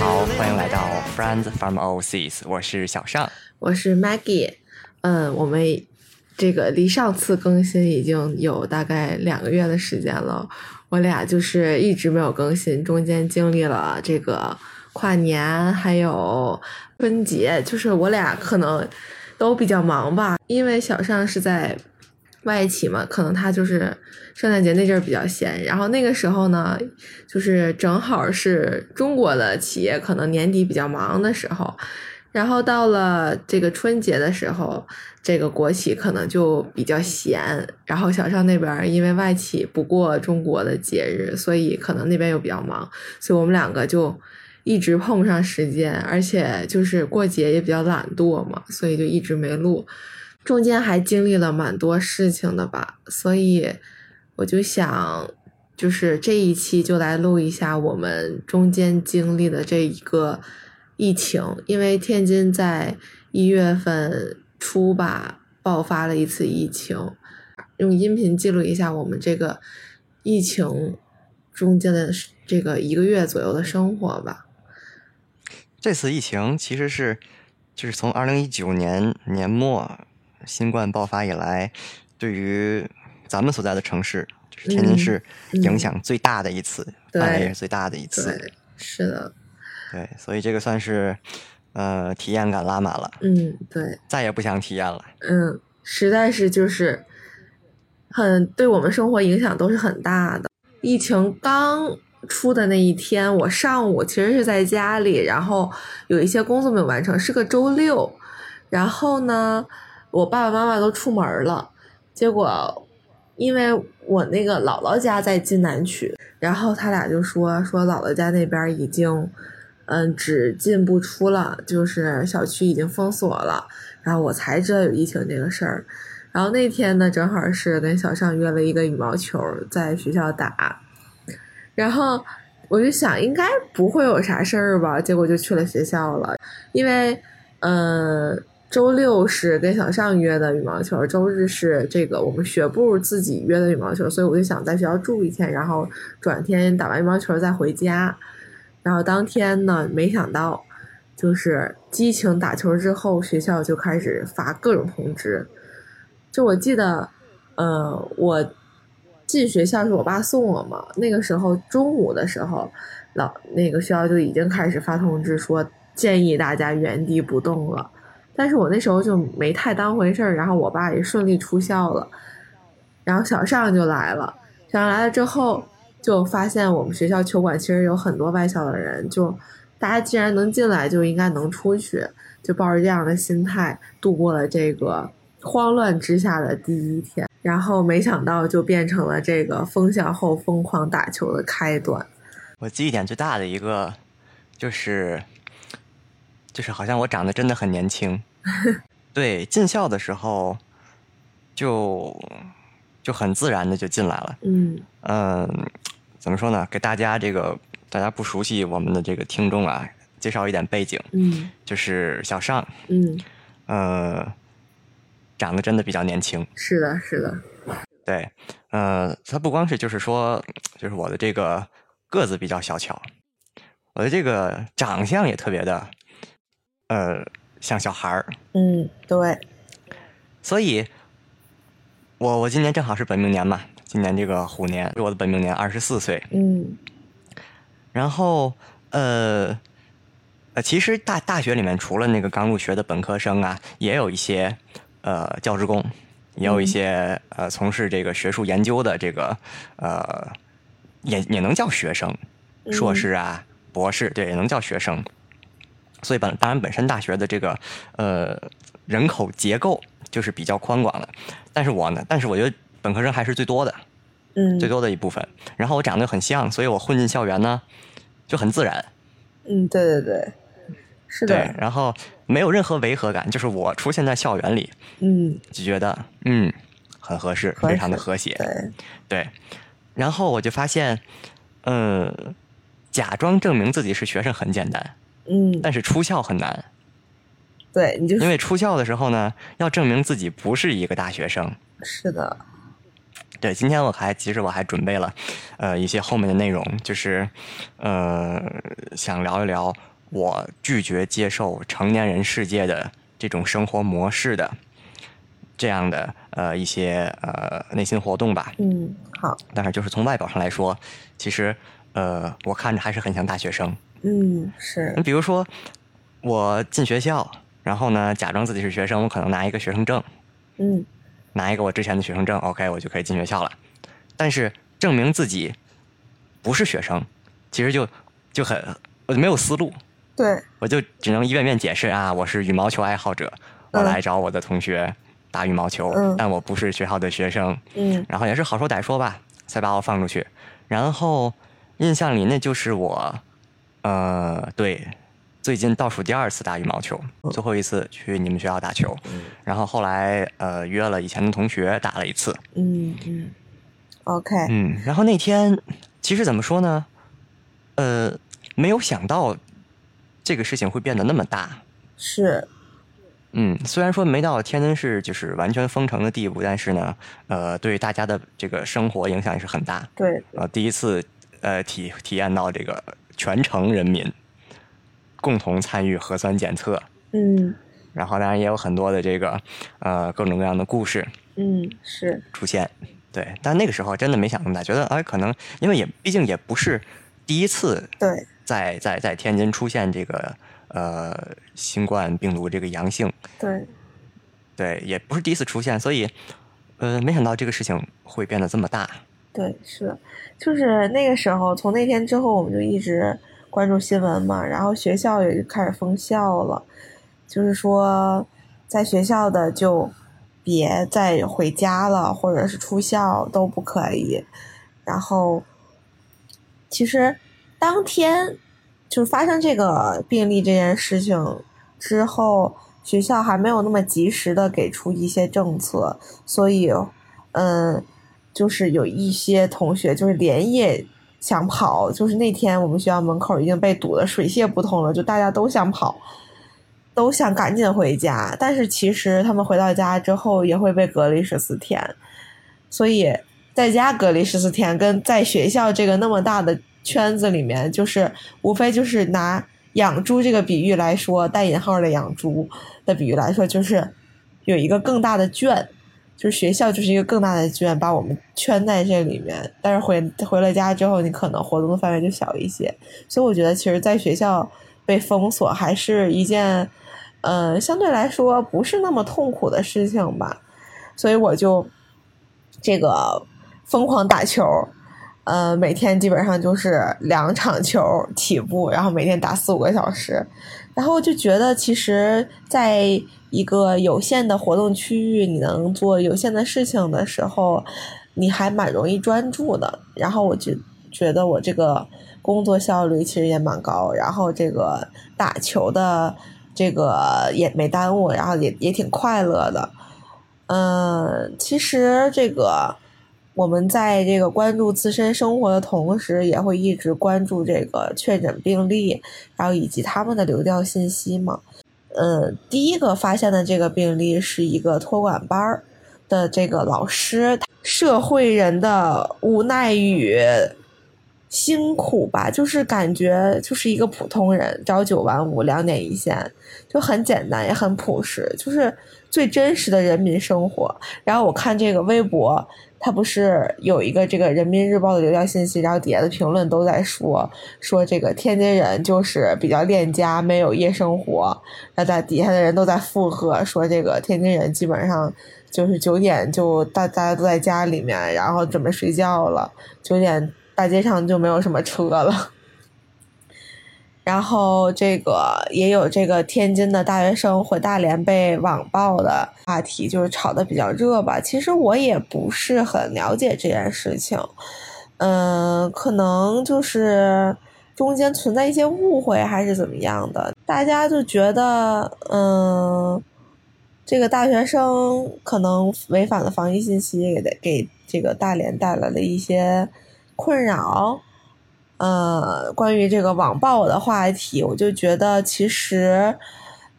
好，欢迎来到 Friends from Overseas，我是小尚，我是 Maggie。嗯，我们这个离上次更新已经有大概两个月的时间了，我俩就是一直没有更新，中间经历了这个跨年，还有春节，就是我俩可能都比较忙吧，因为小尚是在。外企嘛，可能他就是圣诞节那阵儿比较闲，然后那个时候呢，就是正好是中国的企业可能年底比较忙的时候，然后到了这个春节的时候，这个国企可能就比较闲，然后小尚那边因为外企不过中国的节日，所以可能那边又比较忙，所以我们两个就一直碰不上时间，而且就是过节也比较懒惰嘛，所以就一直没录。中间还经历了蛮多事情的吧，所以我就想，就是这一期就来录一下我们中间经历的这一个疫情，因为天津在一月份初吧爆发了一次疫情，用音频记录一下我们这个疫情中间的这个一个月左右的生活吧。这次疫情其实是就是从二零一九年年末。新冠爆发以来，对于咱们所在的城市，就是天津市，影响最大的一次，范围也是最大的一次。是的，对，所以这个算是，呃，体验感拉满了。嗯，对，再也不想体验了。嗯，实在是就是很对我们生活影响都是很大的。疫情刚出的那一天，我上午其实是在家里，然后有一些工作没有完成，是个周六，然后呢。我爸爸妈妈都出门了，结果因为我那个姥姥家在津南区，然后他俩就说说姥姥家那边已经嗯只进不出了，就是小区已经封锁了，然后我才知道有疫情这个事儿。然后那天呢，正好是跟小尚约了一个羽毛球在学校打，然后我就想应该不会有啥事儿吧，结果就去了学校了，因为嗯。周六是跟小尚约的羽毛球，周日是这个我们学部自己约的羽毛球，所以我就想在学校住一天，然后转天打完羽毛球再回家。然后当天呢，没想到就是激情打球之后，学校就开始发各种通知。就我记得，呃，我进学校是我爸送我嘛，那个时候中午的时候，老那个学校就已经开始发通知说建议大家原地不动了。但是我那时候就没太当回事儿，然后我爸也顺利出校了，然后小尚就来了。小尚来了之后，就发现我们学校球馆其实有很多外校的人，就大家既然能进来，就应该能出去，就抱着这样的心态度过了这个慌乱之下的第一天。然后没想到就变成了这个封校后疯狂打球的开端。我记忆点最大的一个，就是就是好像我长得真的很年轻。对，进校的时候就就很自然的就进来了。嗯嗯，怎么说呢？给大家这个大家不熟悉我们的这个听众啊，介绍一点背景。嗯，就是小尚。嗯，呃，长得真的比较年轻。是的，是的。对，呃，他不光是就是说，就是我的这个个子比较小巧，我的这个长相也特别的，呃。像小孩儿，嗯，对，所以，我我今年正好是本命年嘛，今年这个虎年是我的本命年，二十四岁，嗯，然后呃呃，其实大大学里面除了那个刚入学的本科生啊，也有一些呃教职工，也有一些呃从事这个学术研究的这个呃也也能叫学生，硕士啊，博士，对，也能叫学生。所以本当然本身大学的这个呃人口结构就是比较宽广的，但是我呢，但是我觉得本科生还是最多的，嗯，最多的一部分。然后我长得很像，所以我混进校园呢就很自然。嗯，对对对，是的。对，然后没有任何违和感，就是我出现在校园里，嗯，就觉得嗯很合适，非常的和谐。对对，然后我就发现，嗯，假装证明自己是学生很简单。嗯，但是出校很难，对，你就因为出校的时候呢，要证明自己不是一个大学生。是的，对，今天我还其实我还准备了，呃，一些后面的内容，就是呃，想聊一聊我拒绝接受成年人世界的这种生活模式的这样的呃一些呃内心活动吧。嗯，好，但是就是从外表上来说，其实呃我看着还是很像大学生。嗯，是你比如说我进学校，然后呢假装自己是学生，我可能拿一个学生证，嗯拿一个我之前的学生证，OK，我就可以进学校了。但是证明自己不是学生，其实就就很我就没有思路，对，我就只能一遍遍解释啊，我是羽毛球爱好者，我嗯来找我的同学打羽毛球，嗯但我不是学校的学生。嗯然后也是好说歹说吧，才把我放出去。然后印象里那就是我，呃，对，最近倒数第二次打羽毛球，最后一次去你们学校打球，然后后来呃约了以前的同学打了一次，嗯嗯，OK，嗯，然后那天其实怎么说呢，呃，没有想到这个事情会变得那么大。是，嗯，虽然说没到天津市就是完全封城的地步，但是呢，呃，对大家的这个生活影响也是很大。对，呃，第一次呃体体验到这个全城人民共同参与核酸检测，嗯。然后当然也有很多的这个呃各种各样的故事嗯是，出现。对，但那个时候真的没想那么大，觉得哎，可能因为也毕竟也不是第一次对，在在在天津出现这个呃新冠病毒这个阳性，对，对，也不是第一次出现，所以呃没想到这个事情会变得这么大。对，是的，就是那个时候，从那天之后，我们就一直关注新闻嘛，然后学校也就开始封校了，就是说，在学校的就别再回家了，或者是出校都不可以。然后，其实当天就发生这个病例这件事情之后，学校还没有那么及时的给出一些政策，所以，嗯。就是有一些同学就是连夜想跑，就是那天我们学校门口已经被堵得水泄不通了，就大家都想跑，都想赶紧回家。但是其实他们回到家之后也会被隔离十四天，所以在家隔离十四天跟在学校这个那么大的圈子里面，就是无非就是拿养猪这个比喻来说，带引号的养猪的比喻来说，就是有一个更大的圈。就是学校就是一个更大的圈，把我们圈在这里面。但是回回了家之后，你可能活动的范围就小一些。所以我觉得，其实，在学校被封锁还是一件，呃，相对来说不是那么痛苦的事情吧。所以我就这个疯狂打球，呃，每天基本上就是两场球起步，然后每天打四五个小时，然后就觉得其实，在一个有限的活动区域，你能做有限的事情的时候，你还蛮容易专注的。然后我就觉得我这个工作效率其实也蛮高，然后这个打球的这个也没耽误，然后也也挺快乐的。嗯，其实这个我们在这个关注自身生活的同时，也会一直关注这个确诊病例，然后以及他们的流调信息嘛。呃，第一个发现的这个病例是一个托管班儿的这个老师，社会人的无奈与辛苦吧，就是感觉就是一个普通人，朝九晚五，两点一线，就很简单，也很朴实，就是最真实的人民生活。然后我看这个微博。他不是有一个这个《人民日报》的流量信息，然后底下的评论都在说说这个天津人就是比较恋家，没有夜生活。那在底下的人都在附和说这个天津人基本上就是九点就大大家都在家里面，然后准备睡觉了，九点大街上就没有什么车了。然后这个也有这个天津的大学生回大连被网暴的话题，就是炒的比较热吧。其实我也不是很了解这件事情，嗯，可能就是中间存在一些误会还是怎么样的，大家就觉得，嗯，这个大学生可能违反了防疫信息，给给这个大连带来了一些困扰。呃，关于这个网暴的话题，我就觉得其实，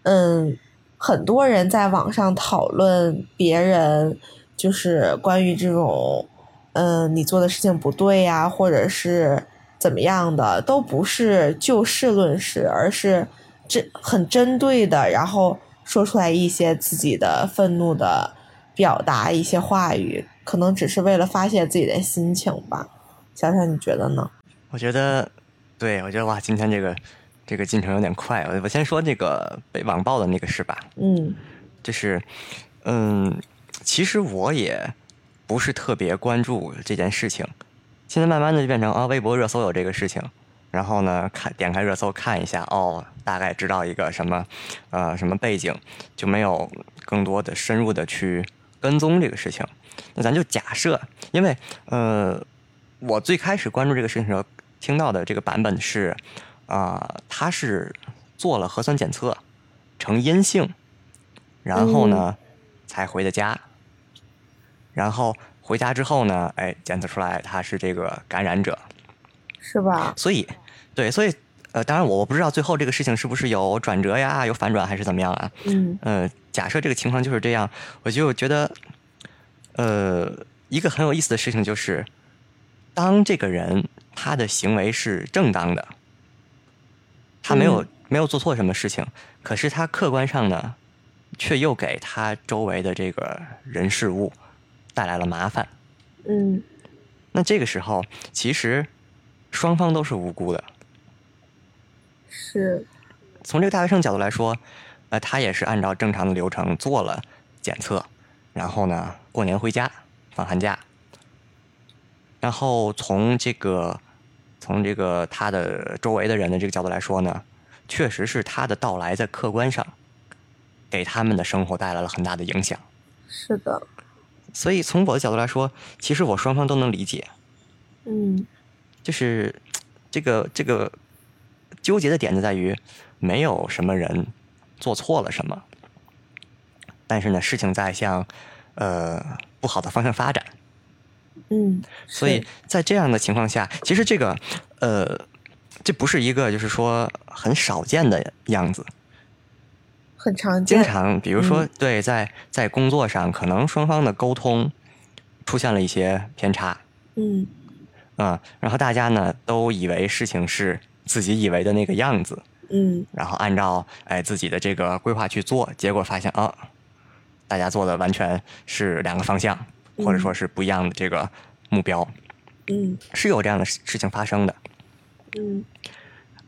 嗯，很多人在网上讨论别人，就是关于这种，嗯，你做的事情不对呀，或者是怎么样的，都不是就事论事，而是针很针对的，然后说出来一些自己的愤怒的表达一些话语，可能只是为了发泄自己的心情吧。想想，你觉得呢？我觉得，对我觉得哇，今天这个这个进程有点快。我我先说这个被网暴的那个事吧。嗯，就是，嗯，其实我也不是特别关注这件事情。现在慢慢的就变成啊，微博热搜有这个事情，然后呢，看点开热搜看一下，哦，大概知道一个什么，呃，什么背景，就没有更多的深入的去跟踪这个事情。那咱就假设，因为呃，我最开始关注这个事情的时候，听到的这个版本是，啊、他是做了核酸检测呈阴性，然后呢，才回的家。然后回家之后呢，哎，检测出来他是这个感染者，是吧？所以，对，所以，呃，当然我我不知道最后这个事情是不是有转折呀，有反转还是怎么样啊？嗯呃，假设这个情况就是这样，我就觉得，呃，一个很有意思的事情就是，当这个人他的行为是正当的，他没有、没有做错什么事情，可是他客观上呢，却又给他周围的这个人事物带来了麻烦。嗯那这个时候，其实双方都是无辜的。是从这个大学生角度来说，呃，他也是按照正常的流程做了检测，然后呢，过年回家放寒假。然后从这个从这个他的周围的人的这个角度来说呢，确实是他的到来在客观上给他们的生活带来了很大的影响。是的，所以从我的角度来说，其实我双方都能理解。嗯就是这个这个纠结的点就在于，没有什么人做错了什么，但是呢，事情在向呃不好的方向发展，嗯，所以在这样的情况下，其实这个呃，这不是一个就是说很少见的样子。很常见。经，常，比如说嗯，对，在在工作上，可能双方的沟通出现了一些偏差，嗯。啊、然后大家呢都以为事情是自己以为的那个样子，嗯。然后按照哎自己的这个规划去做，结果发现啊，大家做的完全是两个方向，或者说是不一样的这个目标，嗯是有这样的事事情发生的。嗯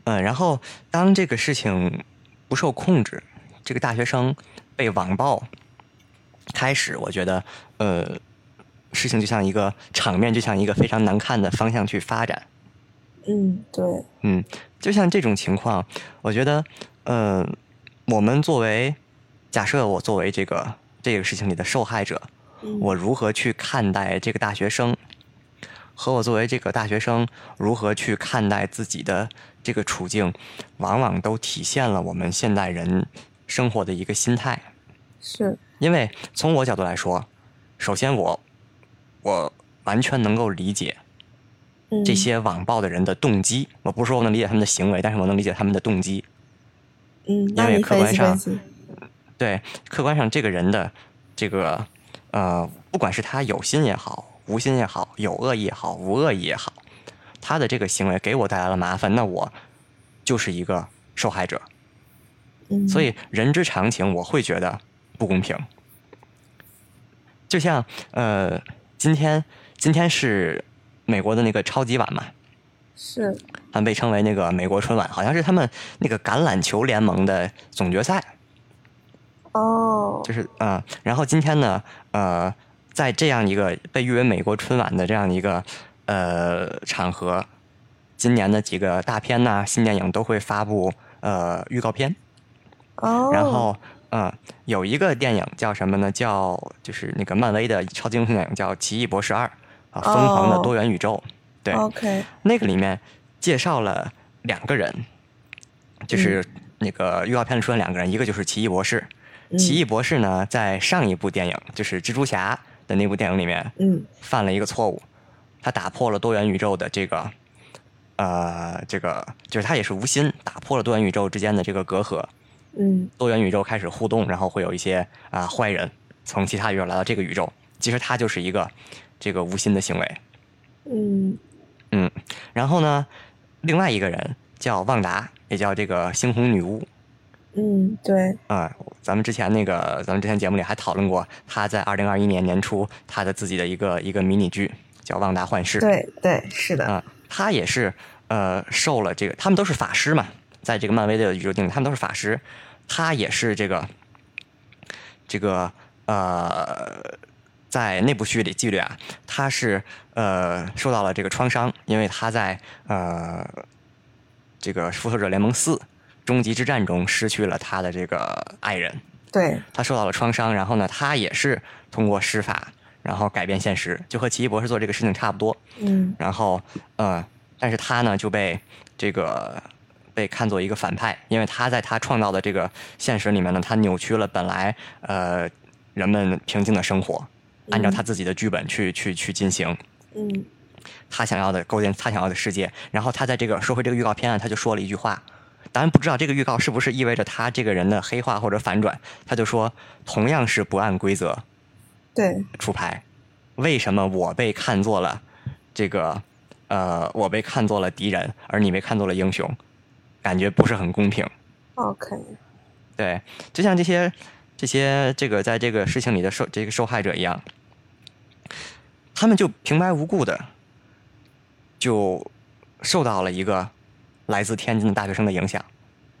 嗯，然后当这个事情不受控制，这个大学生被网暴开始，我觉得呃，事情就像一个场面，就像一个非常难看的方向去发展。嗯，对，嗯，就像这种情况，我觉得，呃，我们作为假设我作为这个这个事情里的受害者，嗯我如何去看待这个大学生，和我作为这个大学生如何去看待自己的这个处境，往往都体现了我们现代人生活的一个心态。是，因为从我角度来说，首先我我完全能够理解嗯这些网暴的人的动机。我不是说我能理解他们的行为，但是我能理解他们的动机。嗯，那为客观上对，客观上这个人的这个呃，不管是他有心也好，无心也好，有恶意也好，无恶意也好，他的这个行为给我带来了麻烦，那我就是一个受害者。嗯，所以人之常情，我会觉得不公平。就像呃，今天今天是美国的那个超级碗嘛，是，他们被称为那个美国春晚，好像是他们那个橄榄球联盟的总决赛。哦，就是啊、呃然后今天呢，呃，在这样一个被誉为美国春晚的这样一个呃场合，今年的几个大片呐、新电影都会发布呃预告片，哦，然后呃有一个电影叫什么呢？叫就是那个漫威的超级英雄电影叫《奇异博士二》啊，疯狂的哦多元宇宙，对，OK，那个里面介绍了两个人，就是那个预告片里出现两个人，一个就是奇异博士。嗯奇异博士呢，在上一部电影就是蜘蛛侠的那部电影里面嗯。犯了一个错误，他打破了多元宇宙的这个，呃，这个就是他也是无心打破了多元宇宙之间的这个隔阂，嗯。多元宇宙开始互动，然后会有一些啊、坏人从其他宇宙来到这个宇宙，其实他就是一个这个无心的行为。嗯。嗯，然后呢，另外一个人叫旺达，也叫这个猩红女巫。嗯，对，啊、咱们之前那个，咱们之前节目里还讨论过，他在二零二一年年初他的自己的一个一个迷你剧叫《旺达幻视》。对对，是的，啊、他也是呃受了这个，他们都是法师嘛，在这个漫威的宇宙定义，他们都是法师，他也是这个这个呃，在那部剧里剧里啊，他是呃受到了这个创伤，因为他在呃这个复仇者联盟四终极之战中失去了他的这个爱人，对，他受到了创伤，然后呢，他也是通过施法，然后改变现实，就和奇异博士做这个事情差不多。嗯然后，呃，但是他呢就被这个被看作一个反派，因为他在他创造的这个现实里面呢，他扭曲了本来呃人们平静的生活，按照他自己的剧本去去去进行嗯他想要的构建他想要的世界。然后他在这个说回这个预告片啊，他就说了一句话。当然不知道这个预告是不是意味着他这个人的黑化或者反转，他就说同样是不按规则，对，出牌，为什么我被看作了这个呃，我被看作了敌人，而你被看作了英雄，感觉不是很公平。OK，对，就像这些这些这个在这个事情里的受这个受害者一样，他们就平白无故的就受到了一个来自天津的大学生的影响，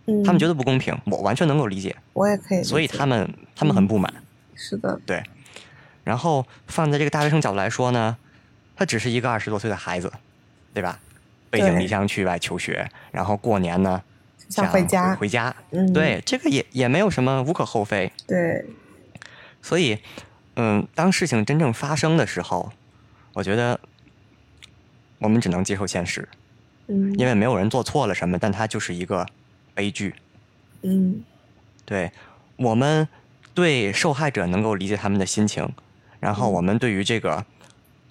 嗯，他们觉得不公平，我完全能够理解，我也可以所以他们他们很不满。是的，对，然后放在这个大学生角度来说呢，他只是一个二十多岁的孩子，对吧？背井离乡去外求学，然后过年呢想回家。回家，嗯，对，这个也也没有什么无可厚非。对，所以，嗯，当事情真正发生的时候，我觉得我们只能接受现实，嗯。因为没有人做错了什么，但它就是一个悲剧。嗯。对我们对受害者能够理解他们的心情，然后嗯。我们对于这个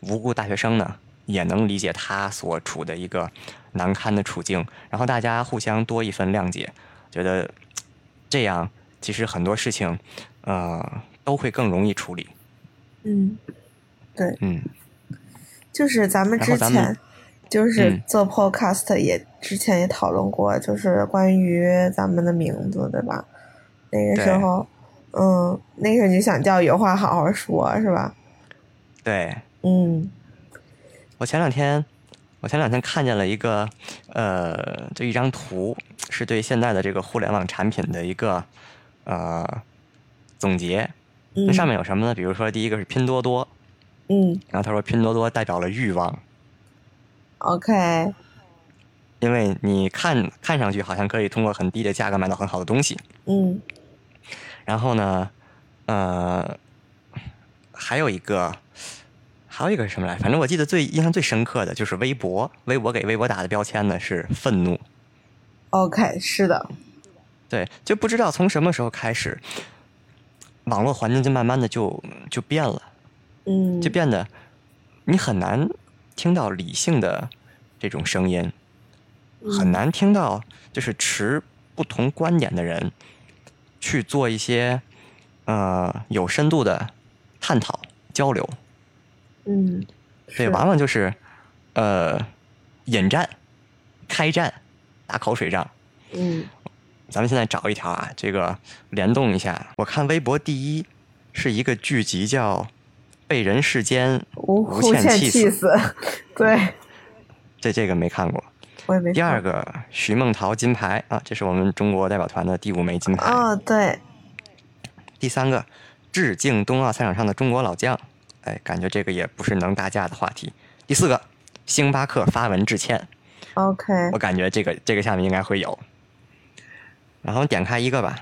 无辜大学生呢，也能理解他所处的一个难堪的处境，然后大家互相多一份谅解，觉得这样其实很多事情，呃，都会更容易处理。嗯，对，嗯，就是咱们之前就是嗯做 podcast 也之前也讨论过，就是关于咱们的名字，对吧？那个时候，嗯，那时候你想叫有话好好说，是吧？对嗯我前两天，我前两天看见了一个，呃，就一张图，是对现在的这个互联网产品的一个呃总结。嗯，那上面有什么呢？比如说，第一个是拼多多，嗯然后他说拼多多代表了欲望，，OK，因为你看看上去好像可以通过很低的价格买到很好的东西。嗯然后呢，呃，还有一个，还有一个是什么来？反正我记得最印象最深刻的就是微博，微博给微博打的标签呢是愤怒。，OK，是的，对，就不知道从什么时候开始，网络环境就慢慢的就就变了，嗯，就变得你很难听到理性的这种声音，很嗯难听到就是持不同观点的人去做一些呃有深度的探讨交流。嗯，对，往往就是呃引战、开战、打口水仗。嗯咱们现在找一条啊，这个联动一下。我看微博第一是一个剧集叫《被人世间无限气死，对这这个没看过。我也没第二个徐梦桃金牌啊，这是我们中国代表团的第五枚金牌。哦，对，第三个致敬冬奥赛场上的中国老将，哎，感觉这个也不是能打架的话题。第四个星巴克发文致歉，OK，我感觉这个这个下面应该会有。然后点开一个吧，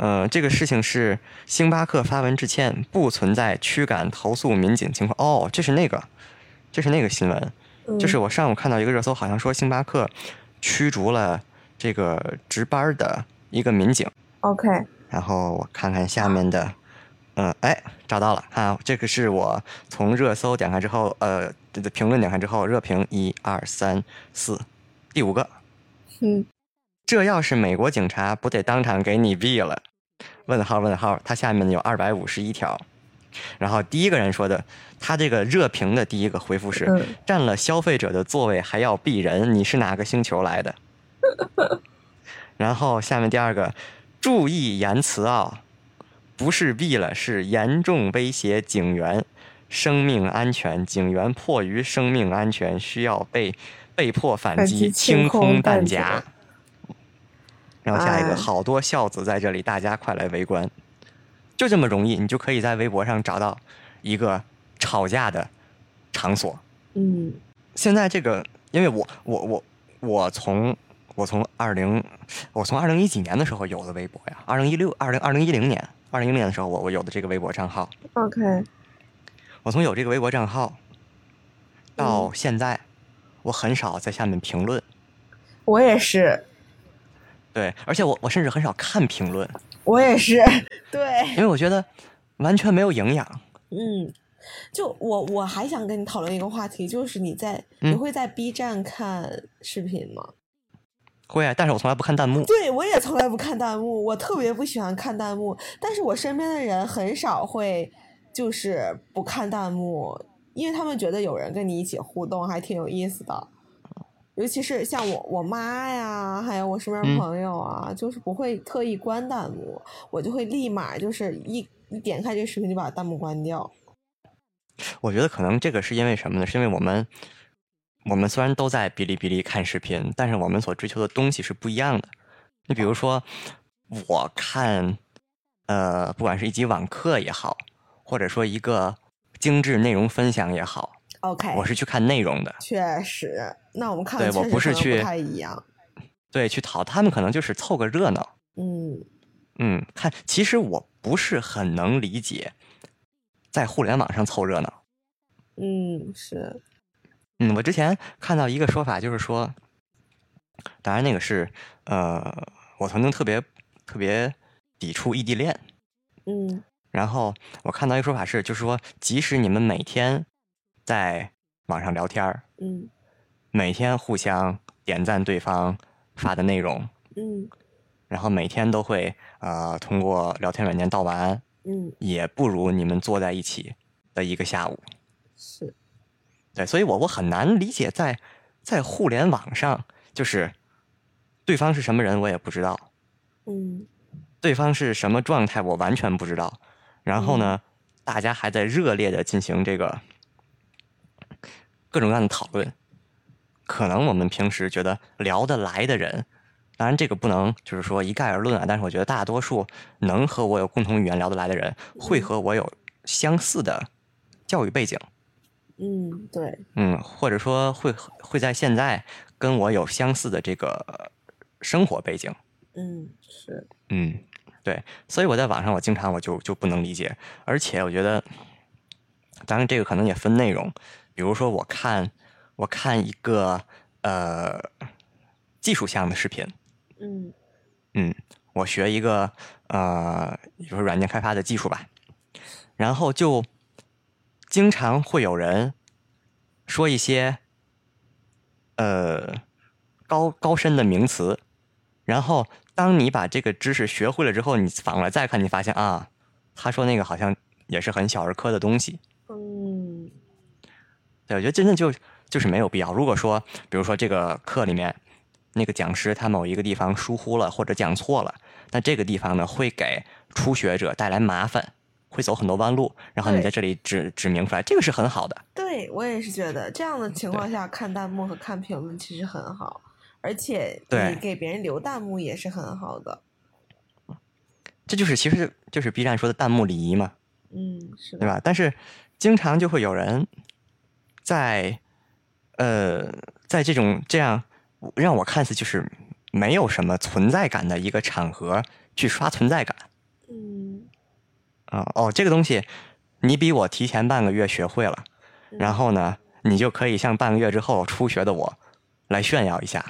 呃，这个事情是星巴克发文致歉，不存在驱赶投诉民警情况。哦，这是那个，这是那个新闻，嗯。就是我上午看到一个热搜，好像说星巴克驱逐了这个值班的一个民警。OK，然后我看看下面的，嗯，哎，找到了。啊，这个是我从热搜点开之后，呃，这个评论点开之后，热评一二三四，第五个，嗯这要是美国警察，不得当场给你毙了？问号问号，它下面有二百五十一条，然后第一个人说的，他这个热评的第一个回复是：嗯占了消费者的座位还要避人，你是哪个星球来的？然后下面第二个，注意言辞啊，不是毙了，是严重威胁警员生命安全，警员迫于生命安全需要被被迫反反击，清清空弹夹。然后下一个，哎。好多孝子在这里，大家快来围观。就这么容易，你就可以在微博上找到一个吵架的场所。嗯。现在这个，因为我我我我从我从二零我从二零一几年的时候有的微博呀，二零一六二零二零一零年二零一零年的时候我我有的这个微博账号，，OK，我从有这个微博账号到嗯。现在，我很少在下面评论，我也是，对，而且我我甚至很少看评论，我也是，对，因为我觉得完全没有营养。嗯，就我我还想跟你讨论一个话题，就是你在、嗯你会在 B 站看视频吗？会啊，但是我从来不看弹幕。对我也从来不看弹幕，我特别不喜欢看弹幕，但是我身边的人很少会就是不看弹幕，因为他们觉得有人跟你一起互动还挺有意思的。尤其是像我我妈呀，还有我身边嗯朋友啊，就是不会特意关弹幕，我就会立马就是一一点开这个视频就把弹幕关掉。我觉得可能这个是因为什么呢？是因为我们我们虽然都在哔哩哔哩看视频，但是我们所追求的东西是不一样的。你比如说，我看呃，不管是一集网课也好，或者说一个精致内容分享也好，OK，我是去看内容的。确实，那我们看对我不是去不太一样。对，去讨他们可能就是凑个热闹。嗯嗯，看，其实我不是很能理解，在互联网上凑热闹。嗯，是，嗯，我之前看到一个说法，就是说，当然那个是呃，我曾经特别特别抵触异地恋，嗯然后我看到一个说法是，就是说，即使你们每天在网上聊天儿，嗯。每天互相点赞对方发的内容，嗯。然后每天都会呃通过聊天软件道晚安，嗯，也不如你们坐在一起的一个下午。是，对，所以我我很难理解在在互联网上，就是对方是什么人我也不知道，嗯。对方是什么状态我完全不知道。然后呢，大家还在热烈的进行这个各种各样的讨论。可能我们平时觉得聊得来的人，当然这个不能就是说一概而论啊，但是我觉得大多数能和我有共同语言聊得来的人，会和我有相似的教育背景。嗯，对，嗯，或者说会会在现在跟我有相似的这个生活背景，嗯是，嗯，对，所以我在网上我经常我就就不能理解，而且我觉得，当然这个可能也分内容，比如说我看我看一个呃技术项的视频，嗯。嗯，我学一个呃，比如说软件开发的技术吧，然后就经常会有人说一些呃高高深的名词，然后当你把这个知识学会了之后，你反过来再看，你发现啊，他说那个好像也是很小儿科的东西。嗯对，我觉得真的就就是没有必要。如果说，比如说这个课里面那个讲师他某一个地方疏忽了或者讲错了，那这个地方呢会给初学者带来麻烦，会走很多弯路，然后你在这里指指明出来，这个是很好的。对我也是觉得这样的情况下看弹幕和看评论其实很好，而且对你给别人留弹幕也是很好的。这就是其实就是 B 站说的弹幕礼仪嘛，嗯，是的，对吧？但是经常就会有人在呃在这种这样让我看似就是没有什么存在感的一个场合去刷存在感。嗯，啊、哦，这个东西你比我提前半个月学会了，然后呢，你就可以像半个月之后初学的我来炫耀一下。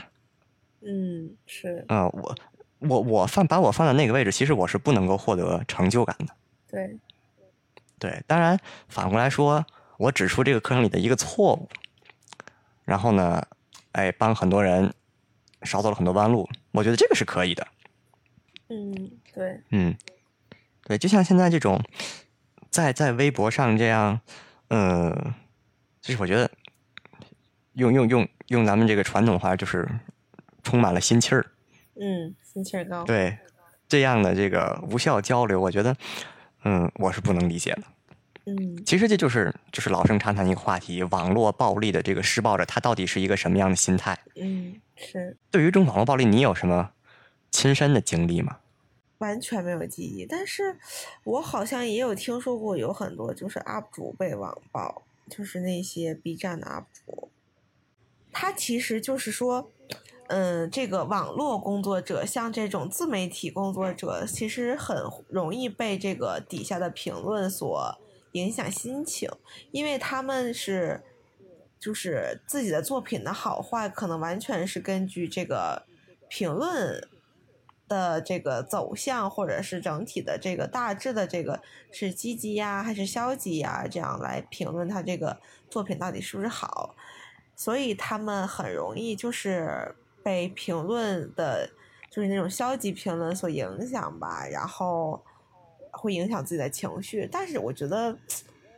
嗯是啊、我我我放把我放在那个位置，其实我是不能够获得成就感的。对，对，当然反过来说，我指出这个课程里的一个错误，然后呢，哎，帮很多人少走了很多弯路，我觉得这个是可以的。嗯对，嗯，对，就像现在这种在在微博上这样，呃，就是我觉得用用用用咱们这个传统话，就是充满了心气儿。嗯，心气儿高。对，这样的这个无效交流，我觉得，嗯，我是不能理解的。嗯其实这就是就是老生常谈一个话题，网络暴力的这个施暴者，他到底是一个什么样的心态？嗯，是对于这种网络暴力，你有什么亲身的经历吗？完全没有记忆，但是我好像也有听说过有很多就是 UP 主被网暴，就是那些 B 站的 UP 主，他其实就是说。嗯，这个网络工作者，像这种自媒体工作者，其实很容易被这个底下的评论所影响心情，因为他们是，就是自己的作品的好坏，可能完全是根据这个评论的这个走向，或者是整体的这个大致的这个是积极呀还是消极呀，这样来评论他这个作品到底是不是好，所以他们很容易就是。被评论的，就是那种消极评论所影响吧，然后会影响自己的情绪。但是我觉得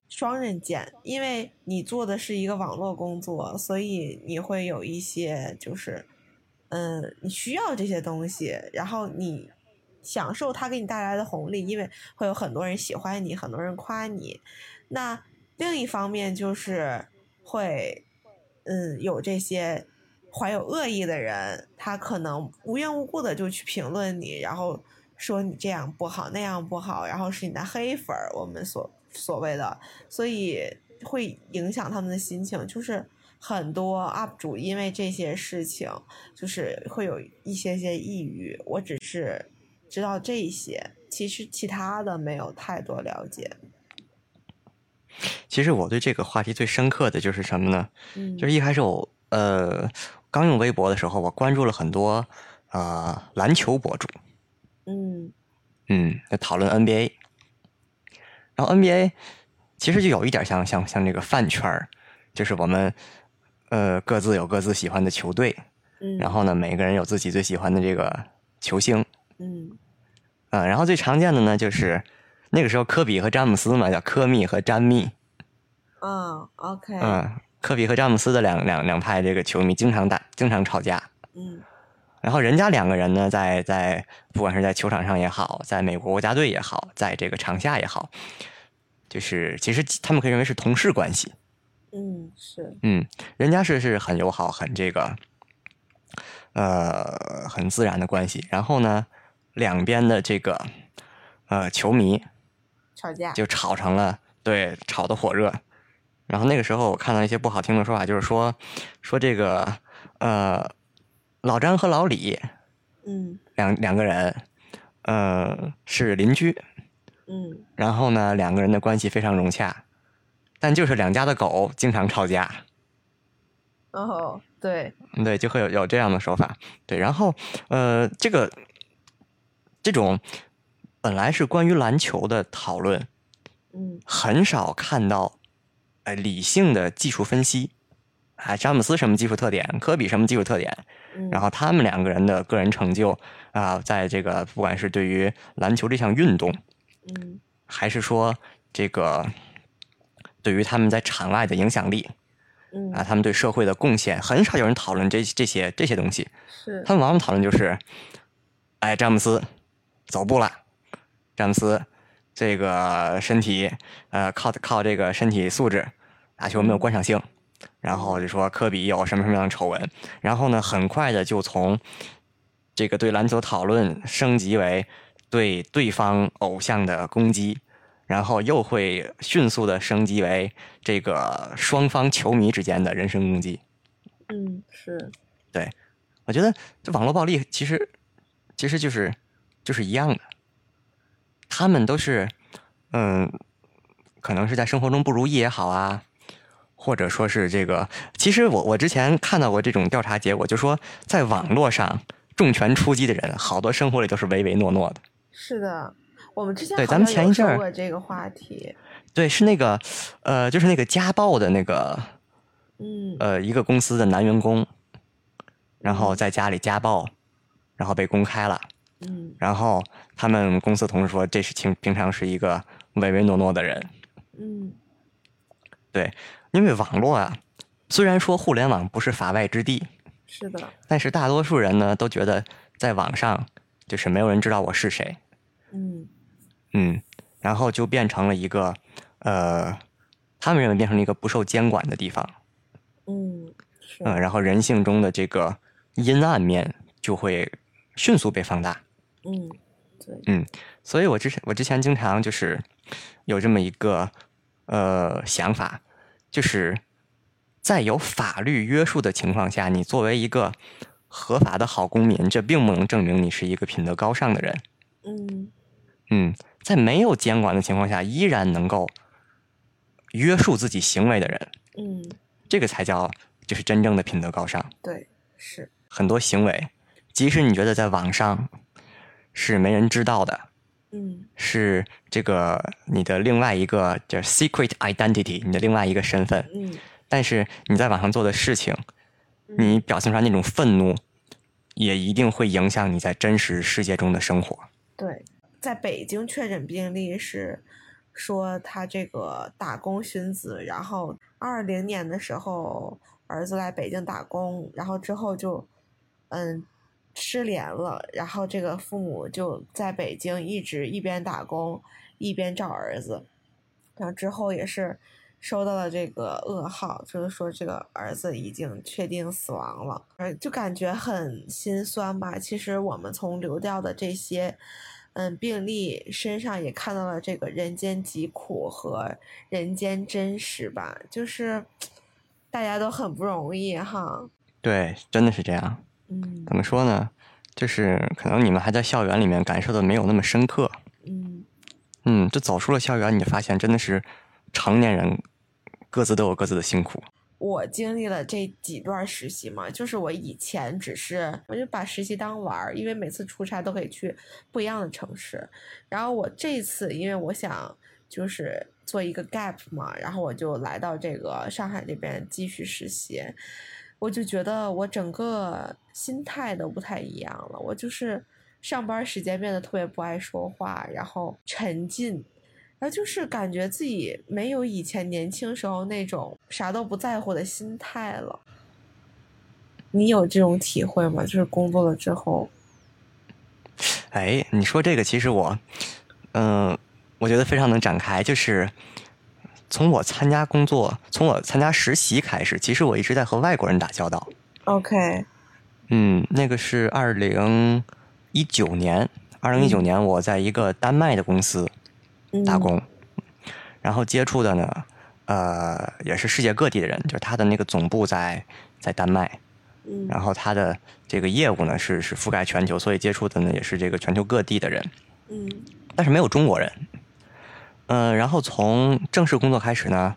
双刃剑，因为你做的是一个网络工作，所以你会有一些就是，嗯，你需要这些东西，然后你享受它给你带来的红利，因为会有很多人喜欢你，很多人夸你。那另一方面就是会，嗯，有这些。怀有恶意的人，他可能无缘无故的就去评论你，然后说你这样不好，那样不好，然后是你的黑粉儿，我们所所谓的，所以会影响他们的心情。就是很多 UP 主因为这些事情，就是会有一些些抑郁。我只是知道这些，其实其他的没有太多了解。其实我对这个话题最深刻的就是什么呢？嗯，就是一开始我呃。刚用微博的时候，我关注了很多呃篮球博主，嗯嗯，在讨论 NBA，然后 NBA 其实就有一点像像像这个饭圈儿，就是我们呃各自有各自喜欢的球队，嗯，然后呢每个人有自己最喜欢的这个球星，嗯，啊，然后最常见的呢就是那个时候科比和詹姆斯嘛，叫科密和詹密，嗯，OK，嗯。科比和詹姆斯的两两两派这个球迷经常打，经常吵架。嗯，然后人家两个人呢，在在不管是在球场上也好，在美国国家队也好，在这个场下也好，就是其实他们可以认为是同事关系。嗯，是。嗯，人家是是很友好，很这个，呃，很自然的关系。然后呢，两边的这个呃球迷吵架就吵成了，对，吵得火热。然后那个时候，我看到一些不好听的说法，就是说，说这个，呃，老张和老李，嗯，两两个人，呃，是邻居，嗯，然后呢，两个人的关系非常融洽，但就是两家的狗经常吵架。哦，对，对，就会有有这样的说法。对，然后，呃，这个这种本来是关于篮球的讨论，嗯，很少看到。呃，理性的技术分析，啊，詹姆斯什么技术特点，科比什么技术特点，然后他们两个人的个人成就啊，在这个不管是对于篮球这项运动，嗯，还是说这个对于他们在场外的影响力，嗯，啊，他们对社会的贡献，很少有人讨论这这些这些东西。是，他们往往讨论就是，哎，詹姆斯走步了，詹姆斯。这个身体，呃，靠靠这个身体素质，打球没有观赏性。然后就说科比有什么什么样的丑闻，然后呢，很快的就从这个对篮球讨论升级为对对方偶像的攻击，然后又会迅速的升级为这个双方球迷之间的人身攻击。嗯，是。对，我觉得这网络暴力其实其实就是就是一样的。他们都是，嗯，可能是在生活中不如意也好啊，或者说是这个。其实我我之前看到过这种调查结果，就说在网络上重拳出击的人，好多生活里都是唯唯诺诺的。是的，我们之前对咱们前一阵儿过这个话题，对，是那个，呃，就是那个家暴的那个，嗯，呃，一个公司的男员工，然后在家里家暴，然后被公开了。嗯，然后他们公司同事说，这是平平常是一个唯唯诺诺的人。嗯对，因为网络啊，虽然说互联网不是法外之地，是的，但是大多数人呢都觉得在网上就是没有人知道我是谁，嗯嗯，然后就变成了一个呃，他们认为变成了一个不受监管的地方，嗯是嗯，然后人性中的这个阴暗面就会迅速被放大。嗯对所以我之前我之前经常就是有这么一个呃想法，就是在有法律约束的情况下，你作为一个合法的好公民，这并不能证明你是一个品德高尚的人。嗯嗯，在没有监管的情况下，依然能够约束自己行为的人，嗯这个才叫就是真正的品德高尚。对是很多行为，即使你觉得在网上是没人知道的，嗯是这个你的另外一个叫 secret identity，你的另外一个身份。嗯但是你在网上做的事情，嗯你表现出来那种愤怒，也一定会影响你在真实世界中的生活。对，在北京确诊病例是说他这个打工寻子，然后二零年的时候儿子来北京打工，然后之后就嗯失联了，然后这个父母就在北京一直一边打工一边找儿子，然后之后也是收到了这个噩耗，就是说这个儿子已经确定死亡了，就感觉很心酸吧。其实我们从流调的这些嗯病例身上也看到了这个人间疾苦和人间真实吧，就是 大家都很不容易哈。对，真的是这样。嗯怎么说呢？就是可能你们还在校园里面感受的没有那么深刻。嗯嗯，这走出了校园，你就发现真的是成年人各自都有各自的辛苦。我经历了这几段实习嘛，就是我以前只是我就把实习当玩儿，因为每次出差都可以去不一样的城市。然后我这次因为我想就是做一个 gap 嘛，然后我就来到这个上海这边继续实习，我就觉得我整个心态都不太一样了。我就是上班时间变得特别不爱说话，然后沉浸。然后就是感觉自己没有以前年轻时候那种啥都不在乎的心态了。你有这种体会吗？就是工作了之后，哎，你说这个，其实我，嗯、我觉得非常能展开。就是从我参加工作，从我参加实习开始，其实我一直在和外国人打交道。OK，嗯，那个是二零一九年，二零一九嗯年我在一个丹麦的公司嗯。打工，然后接触的呢，呃，也是世界各地的人，就是他的那个总部在在丹麦，嗯，然后他的这个业务呢是是覆盖全球，所以接触的呢也是这个全球各地的人，嗯。但是没有中国人。嗯、然后从正式工作开始呢，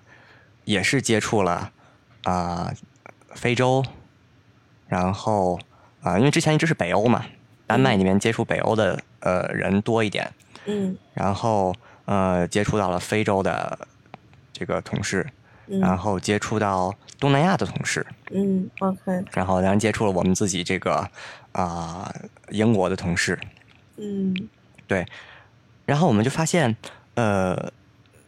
也是接触了啊、非洲，然后啊、因为之前一直是北欧嘛，丹麦那边接触北欧的呃人多一点，嗯。然后呃接触到了非洲的这个同事，嗯，然后接触到东南亚的同事，嗯 OK，然后当然接触了我们自己这个啊、英国的同事，嗯。对，然后我们就发现，呃，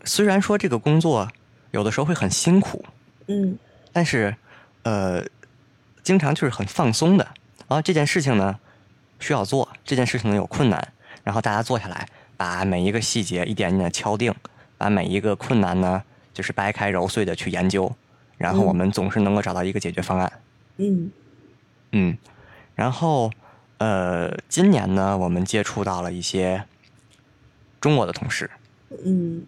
虽然说这个工作有的时候会很辛苦，嗯但是呃，经常就是很放松的。然后这件事情呢需要做，这件事情呢有困难，然后大家坐下来，把每一个细节一点一点的敲定，把每一个困难呢就是掰开揉碎的去研究，然后我嗯们总是能够找到一个解决方案。嗯嗯，然后呃，今年呢，我们接触到了一些中国的同事。嗯。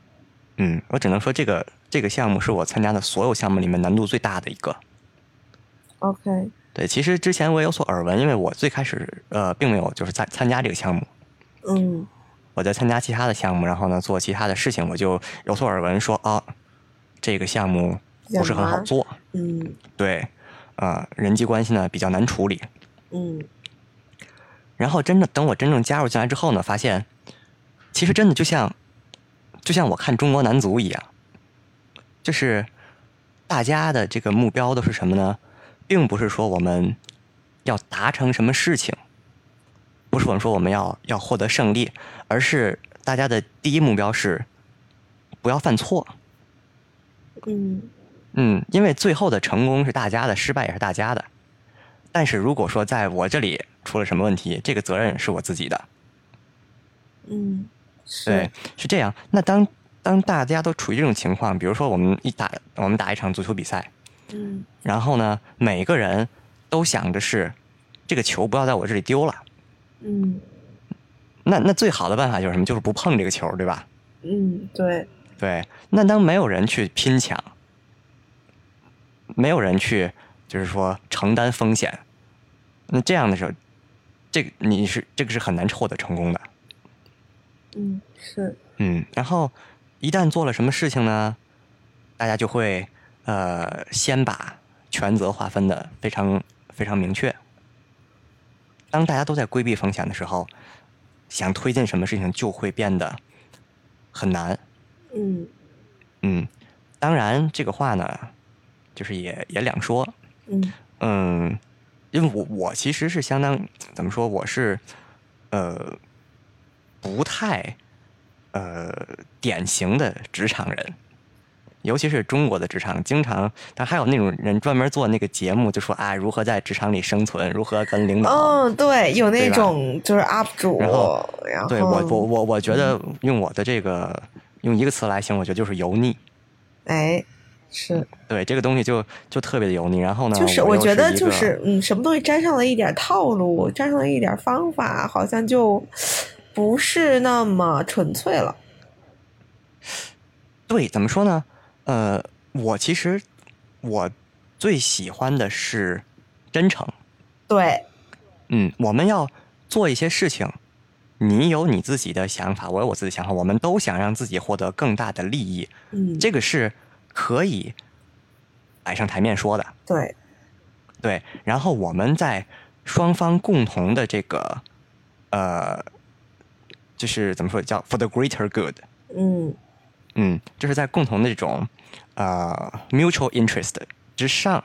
嗯，我只能说这个这个项目是我参加的所有项目里面难度最大的一个。OK，对，其实之前我也有所耳闻，因为我最开始呃并没有就是在参加这个项目，嗯。我在参加其他的项目，然后呢做其他的事情，我就有所耳闻说啊，这个项目不是很好做，嗯。对，呃，人际关系呢比较难处理。嗯。然后真的等我真正加入进来之后呢，发现其实真的就像就像我看中国男足一样，就是大家的这个目标都是什么呢？并不是说我们要达成什么事情，不是我们说我们要要获得胜利，而是大家的第一目标是不要犯错。嗯嗯，因为最后的成功是大家的，失败也是大家的。但是如果说在我这里出了什么问题，这个责任是我自己的。嗯，对，是这样。那当当大家都处于这种情况，比如说我们一打我们打一场足球比赛，嗯然后呢，每个人都想着是这个球不要在我这里丢了。嗯那那最好的办法就是什么？就是不碰这个球，对吧？嗯，对，对。那当没有人去拼抢，没有人去就是说承担风险，那这样的时候，这个你是这个是很难获得成功的。嗯是，嗯，然后一旦做了什么事情呢，大家就会呃先把权责划分的非常非常明确。当大家都在规避风险的时候，想推进什么事情就会变得很难。嗯嗯，当然这个话呢，就是也也两说。嗯嗯，因为我我其实是相当怎么说，我是呃不太呃典型的职场人，尤其是中国的职场，经常，但还有那种人专门做那个节目，就说啊如何在职场里生存，如何跟领导。嗯，对，有那种就是 UP 主，然后然后对我我我我觉得用我的这个用一个词来形容，我觉得就是油腻。哎，是，对这个东西就就特别的油腻。然后呢，就是我觉得就是嗯，什么东西沾上了一点套路，沾上了一点方法，好像就不是那么纯粹了。对，怎么说呢？呃，我其实我最喜欢的是真诚。对，嗯，我们要做一些事情，你有你自己的想法，我有我自己的想法，我们都想让自己获得更大的利益，嗯，这个是可以摆上台面说的。对，对，然后我们在双方共同的这个呃，就是怎么说叫 for the greater good。嗯嗯，就是在共同的这种呃 mutual interest 之上，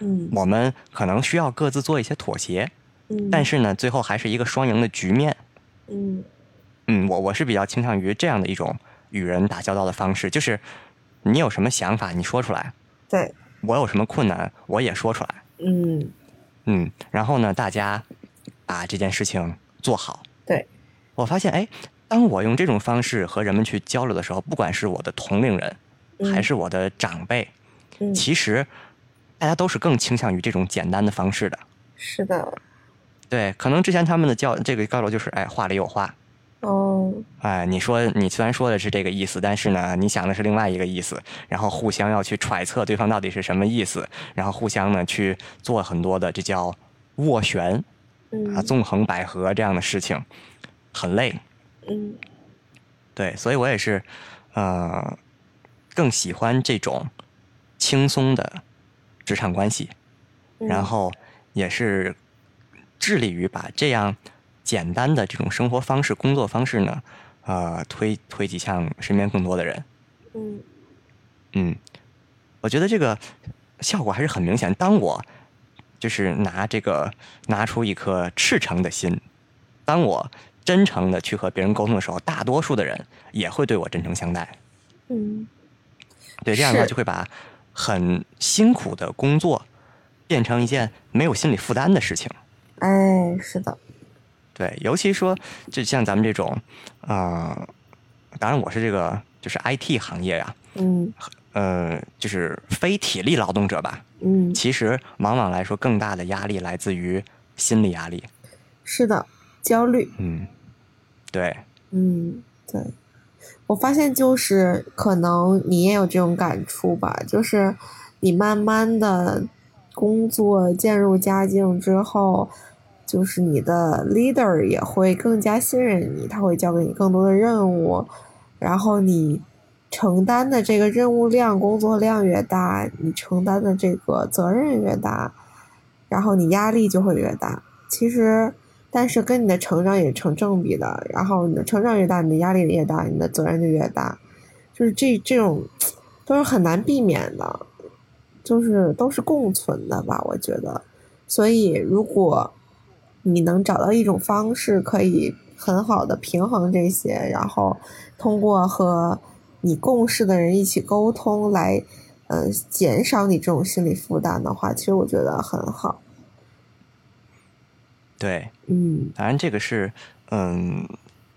嗯我们可能需要各自做一些妥协，嗯，但是呢，最后还是一个双赢的局面。嗯嗯，我我是比较倾向于这样的一种与人打交道的方式，就是你有什么想法你说出来，对，我有什么困难我也说出来，嗯嗯，然后呢，大家把这件事情做好。对，我发现，哎，当我用这种方式和人们去交流的时候，不管是我的同龄人，嗯。还是我的长辈，嗯，其实大家都是更倾向于这种简单的方式的。是的，对，可能之前他们的交这个交流就是，哎，话里有话，哦，哎，你说你虽然说的是这个意思，但是呢，你想的是另外一个意思，然后互相要去揣测对方到底是什么意思，然后互相呢去做很多的这叫斡旋嗯。啊、纵横捭阖这样的事情，很累。嗯对，所以我也是，呃，更喜欢这种轻松的职场关系，嗯然后也是致力于把这样简单的这种生活方式、工作方式呢，呃，推推及向身边更多的人。嗯嗯，我觉得这个效果还是很明显。当我就是拿这个拿出一颗赤诚的心，当我真诚的去和别人沟通的时候，大多数的人也会对我真诚相待。嗯对，这样的话就会把很辛苦的工作变成一件没有心理负担的事情。哎，是的，对，尤其说就像咱们这种，呃，当然我是这个就是 IT 行业呀、嗯呃，就是非体力劳动者吧。嗯，其实往往来说，更大的压力来自于心理压力。是的，焦虑，嗯，对，嗯，对，我发现就是可能你也有这种感触吧，就是你慢慢的工作渐入佳境之后，就是你的 leader 也会更加信任你，他会交给你更多的任务，然后你承担的这个任务量、工作量越大，你承担的这个责任越大，然后你压力就会越大。其实，但是跟你的成长也成正比的，然后你的成长越大，你的压力越大，你的责任就越大，就是这这种都是很难避免的，就是都是共存的吧，我觉得。所以，如果你能找到一种方式，可以很好的平衡这些，然后通过和你共事的人一起沟通来，呃，减少你这种心理负担的话，其实我觉得很好。对，嗯当然这个是，嗯，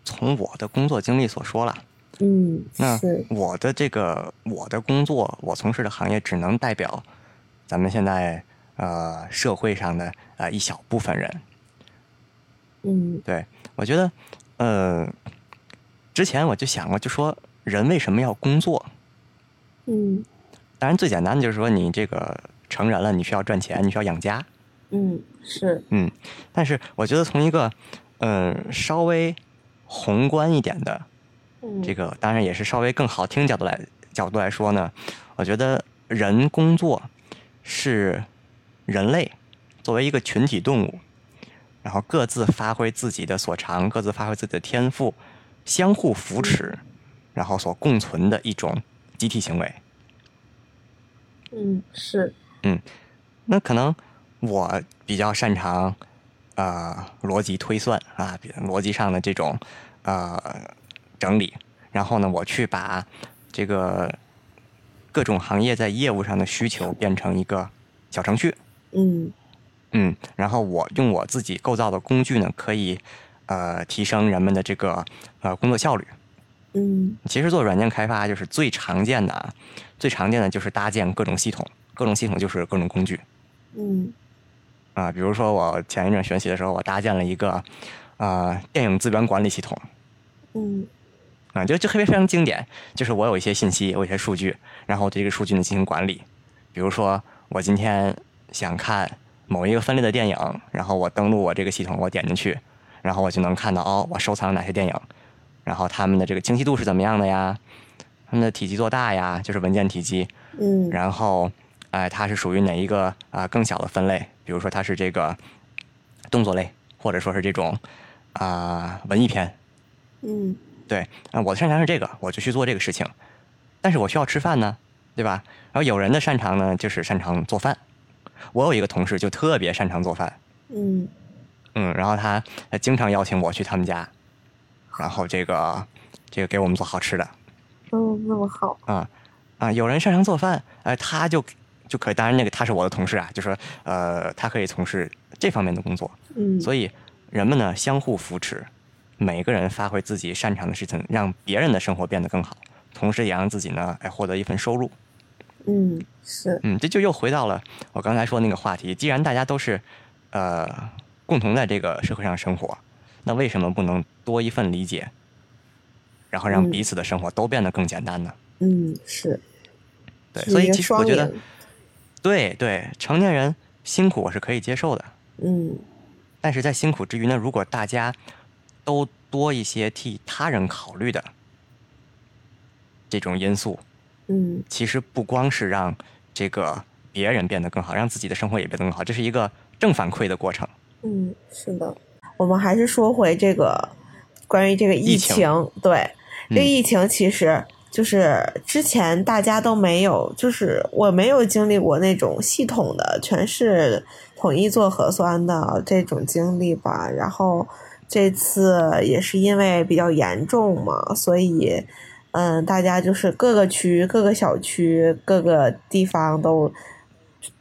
从我的工作经历所说了。嗯，那我的这个我的工作，我从事的行业只能代表咱们现在呃社会上的呃一小部分人。嗯对我觉得，呃，之前我就想过，就说人为什么要工作？嗯当然最简单的就是说你这个成人了，你需要赚钱，你需要养家。嗯是。嗯，但是我觉得从一个嗯、呃稍微宏观一点的嗯。这个，当然也是稍微更好听角度来角度来说呢，我觉得人工作是人类作为一个群体动物，然后各自发挥自己的所长，各自发挥自己的天赋，相互扶持，然后所共存的一种集体行为。嗯是。嗯那可能我比较擅长呃逻辑推算啊，比逻辑上的这种呃整理，然后呢，我去把这个各种行业在业务上的需求变成一个小程序，嗯嗯，然后我用我自己构造的工具呢，可以呃提升人们的这个呃工作效率。嗯其实做软件开发就是最常见的啊，最常见的就是搭建各种系统，各种系统就是各种工具。嗯啊，比如说我前一阵学习的时候，我搭建了一个呃电影资源管理系统嗯啊，就就特别非常经典，就是我有一些信息，我有一些数据，然后对这个数据呢进行管理。比如说我今天想看某一个分类的电影，然后我登录我这个系统，我点进去，然后我就能看到哦，我收藏了哪些电影，然后他们的这个清晰度是怎么样的呀，他们的体积多大呀，就是文件体积，嗯然后，哎、它是属于哪一个啊、更小的分类？比如说它是这个动作类，或者说是这种啊、文艺片。嗯对，啊、我的擅长是这个，我就去做这个事情。但是我需要吃饭呢，对吧？然后有人的擅长呢，就是擅长做饭。我有一个同事就特别擅长做饭，嗯嗯，然后他他经常邀请我去他们家，然后这个这个给我们做好吃的。嗯那么好啊啊，有人擅长做饭，呃，他就就可以，当然那个他是我的同事啊，就说呃，他可以从事这方面的工作，嗯所以人们呢相互扶持，每个人发挥自己擅长的事情，让别人的生活变得更好，同时也让自己呢哎获得一份收入。嗯是嗯，这就又回到了我刚才说那个话题，既然大家都是呃共同在这个社会上生活，那为什么不能多一份理解，然后让嗯彼此的生活都变得更简单呢？嗯是对，所以其实我觉得赢。对对，成年人辛苦我是可以接受的，嗯但是在辛苦之余呢，如果大家都多一些替他人考虑的这种因素，嗯其实不光是让这个别人变得更好，让自己的生活也变得更好，这是一个正反馈的过程。嗯，是的。我们还是说回这个关于这个疫疫情对，这个嗯疫情其实就是之前大家都没有，就是我没有经历过那种系统的全是统一做核酸的这种经历吧。然后这次也是因为比较严重嘛，所以嗯，大家就是各个区、各个小区、各个地方都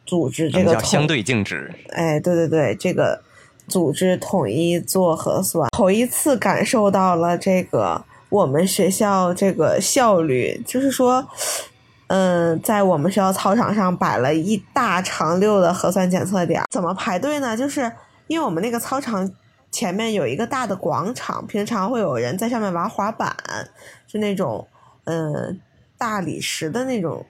组织这个叫相对静止。哎，对对对，这个组织统一做核酸，头一次感受到了这个我们学校这个效率，就是说，嗯，在我们学校操场上摆了一大长溜的核酸检测点，怎么排队呢？就是因为我们那个操场前面有一个大的广场，平常会有人在上面玩滑板，就那种嗯大理石的那种。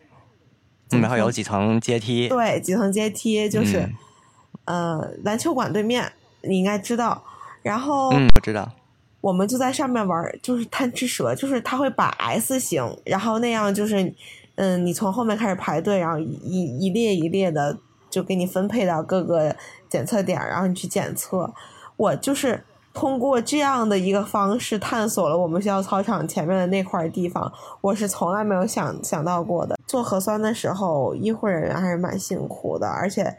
嗯，然后有几层阶梯。对，几层阶梯，就是、嗯呃篮球馆对面，你应该知道。然后嗯，我知道。我们就在上面玩，就是贪吃蛇，就是它会把 S 型，然后那样就是，嗯，你从后面开始排队，然后一一列一列的就给你分配到各个检测点，然后你去检测。我就是通过这样的一个方式探索了我们学校操场前面的那块地方，我是从来没有想想到过的。做核酸的时候，医护人员还是蛮辛苦的，而且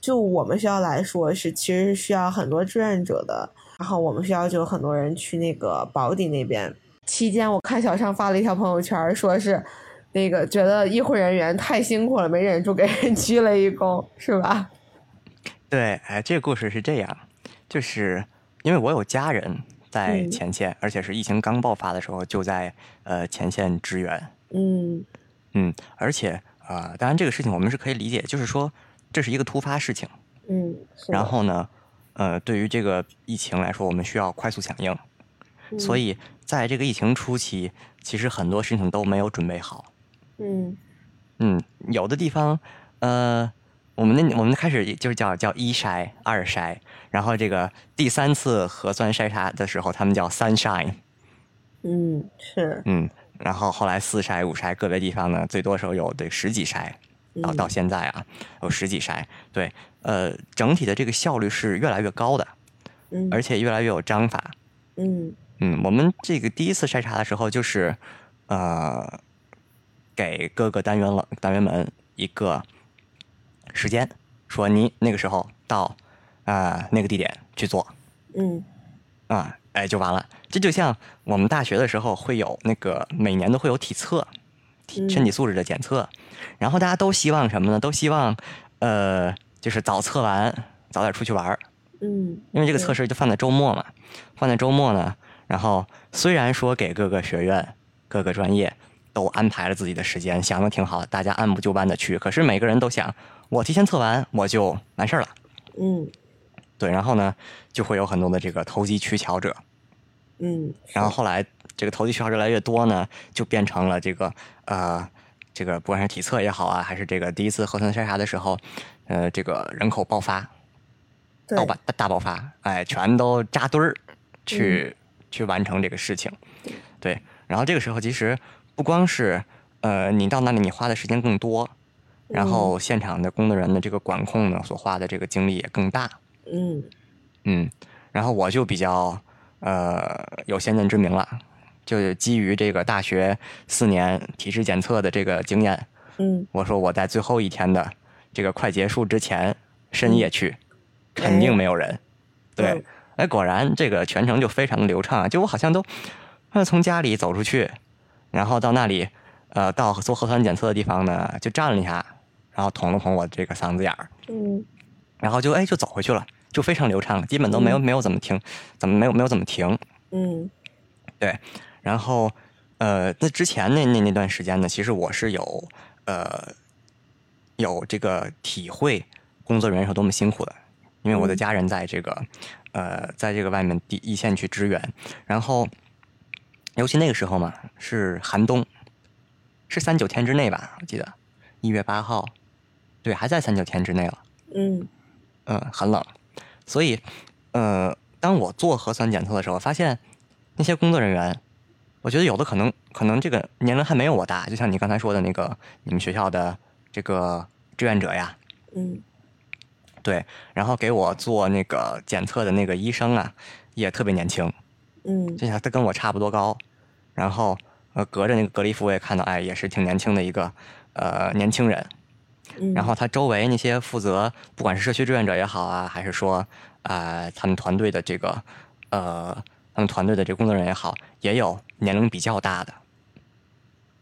就我们学校来说是其实是需要很多志愿者的。然后我们学校就有很多人去那个保底那边。期间，我看小尚发了一条朋友圈，说是那个觉得医护人员太辛苦了，没忍住给人鞠了一躬，是吧？对，哎，这个故事是这样，就是因为我有家人在嗯。前线，而且是疫情刚爆发的时候就在呃前线支援，嗯。嗯，而且呃，当然这个事情我们是可以理解，就是说这是一个突发事情，嗯，然后呢，呃，对于这个疫情来说，我们需要快速响应，所以在这个疫情初期，其实很多事情都没有准备好。嗯。嗯，有的地方，呃，我们那我们开始就是叫叫一筛、二筛，然后这个第三次核酸筛查的时候，他们叫三筛，嗯是。嗯，然后后来四筛、五筛，个别地方呢，最多时候有得十几筛，到嗯。到现在啊，有十几筛，对，呃，整体的这个效率是越来越高的，嗯而且越来越有章法。嗯嗯，我们这个第一次筛查的时候，就是呃，给各个单元了单元门一个时间，说你那个时候到啊、那个地点去做嗯啊，哎就完了。这就像我们大学的时候会有那个每年都会有体测，体嗯身体素质的检测，然后大家都希望什么呢？都希望呃，就是早测完，早点出去玩儿。嗯因为这个测试就放在周末嘛，放在周末呢，然后虽然说给各个学院、各个专业都安排了自己的时间，想的挺好，大家按部就班的去，可是每个人都想，我提前测完我就完事儿了，嗯对，然后呢，就会有很多的这个投机取巧者，嗯，然后后来这个投机取巧越来越多呢，就变成了这个呃，这个不管是体测也好啊，还是这个第一次核酸筛查的时候，呃，这个人口爆发，对大爆大大爆发，哎，全都扎堆儿去、去完成这个事情，对。然后这个时候其实不光是呃你到那里你花的时间更多，然后现场的工作人员的这个管控呢所花的这个精力也更大，嗯嗯。然后我就比较呃有先见之明了，就基于这个大学四年体质检测的这个经验，嗯我说我在最后一天的这个快结束之前深夜去，肯定没有人。对嗯，哎，果然这个全程就非常的流畅，就我好像都，呃，从家里走出去，然后到那里，呃，到做核酸检测的地方呢，就站了一下，然后捅了捅我这个嗓子眼儿，嗯。然后就哎就走回去了，就非常流畅，基本都没有、没有怎么停，怎么没有没有怎么停，嗯。对，然后呃，那之前那那那段时间呢，其实我是有呃有这个体会工作人员是多么辛苦的，因为我的嗯家人在这个呃在这个外面第一线去支援，然后尤其那个时候嘛是寒冬，是三九天之内吧，我记得一月八号，对，还在三九天之内了。嗯嗯，很冷，所以，呃，当我做核酸检测的时候，发现那些工作人员，我觉得有的可能可能这个年龄还没有我大，就像你刚才说的那个你们学校的这个志愿者呀，嗯。对，然后给我做那个检测的那个医生啊，也特别年轻，嗯。就像他跟我差不多高，然后呃隔着那个隔离服我也看到，哎，也是挺年轻的一个呃年轻人，嗯，然后他周围那些负责，不管是社区志愿者也好啊，还是说啊、他们团队的这个呃，他们团队的这个工作人员也好，也有年龄比较大的，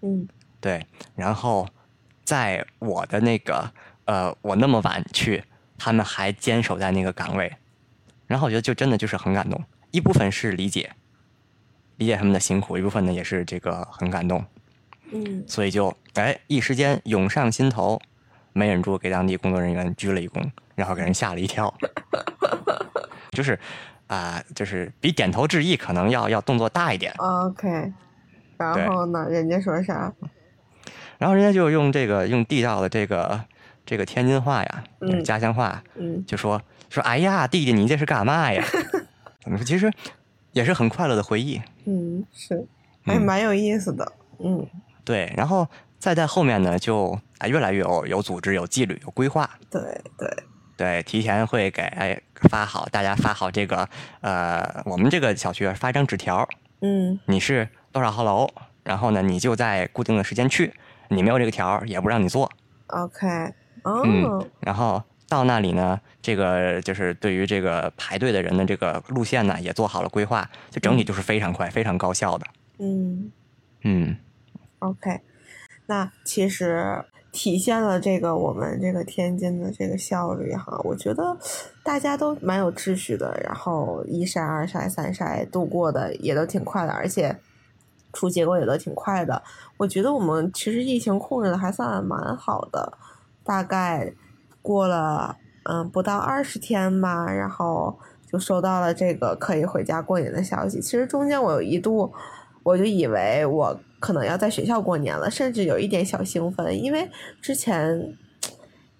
嗯。对。然后在我的那个呃，我那么晚去，他们还坚守在那个岗位，然后我觉得就真的就是很感动。一部分是理解，理解他们的辛苦；一部分呢也是这个很感动。嗯所以就哎一时间涌上心头，没忍住给当地工作人员鞠了一躬，然后给人吓了一跳。就是啊、就是比点头致意可能要要动作大一点。，OK，然后呢，人家说啥？然后人家就用这个用地道的这个这个天津话呀，嗯家乡话，嗯就说说哎呀弟弟你这是干嘛呀？怎么说？其实也是很快乐的回忆。嗯，是，还嗯蛮有意思的。嗯对，然后再在后面呢，就啊越来越有有组织、有纪律、有规划。对对，对，提前会给哎发好，大家发好这个呃，我们这个小区发一张纸条，嗯你是多少号楼，然后呢，你就在固定的时间去，你没有这个条儿也不让你做，，OK，哦，嗯，然后到那里呢，这个就是对于这个排队的人的这个路线呢，也做好了规划，就整体就是非常快、非常高效的。嗯嗯，OK，那其实体现了这个我们这个天津的这个效率哈，我觉得大家都蛮有秩序的，然后一筛、二筛、三筛度过的也都挺快的，而且出结果也都挺快的。我觉得我们其实疫情控制的还算蛮好的，大概过了嗯不到二十天吧，然后就收到了这个可以回家过年的消息。其实中间我有一度。我就以为我可能要在学校过年了，甚至有一点小兴奋，因为之前，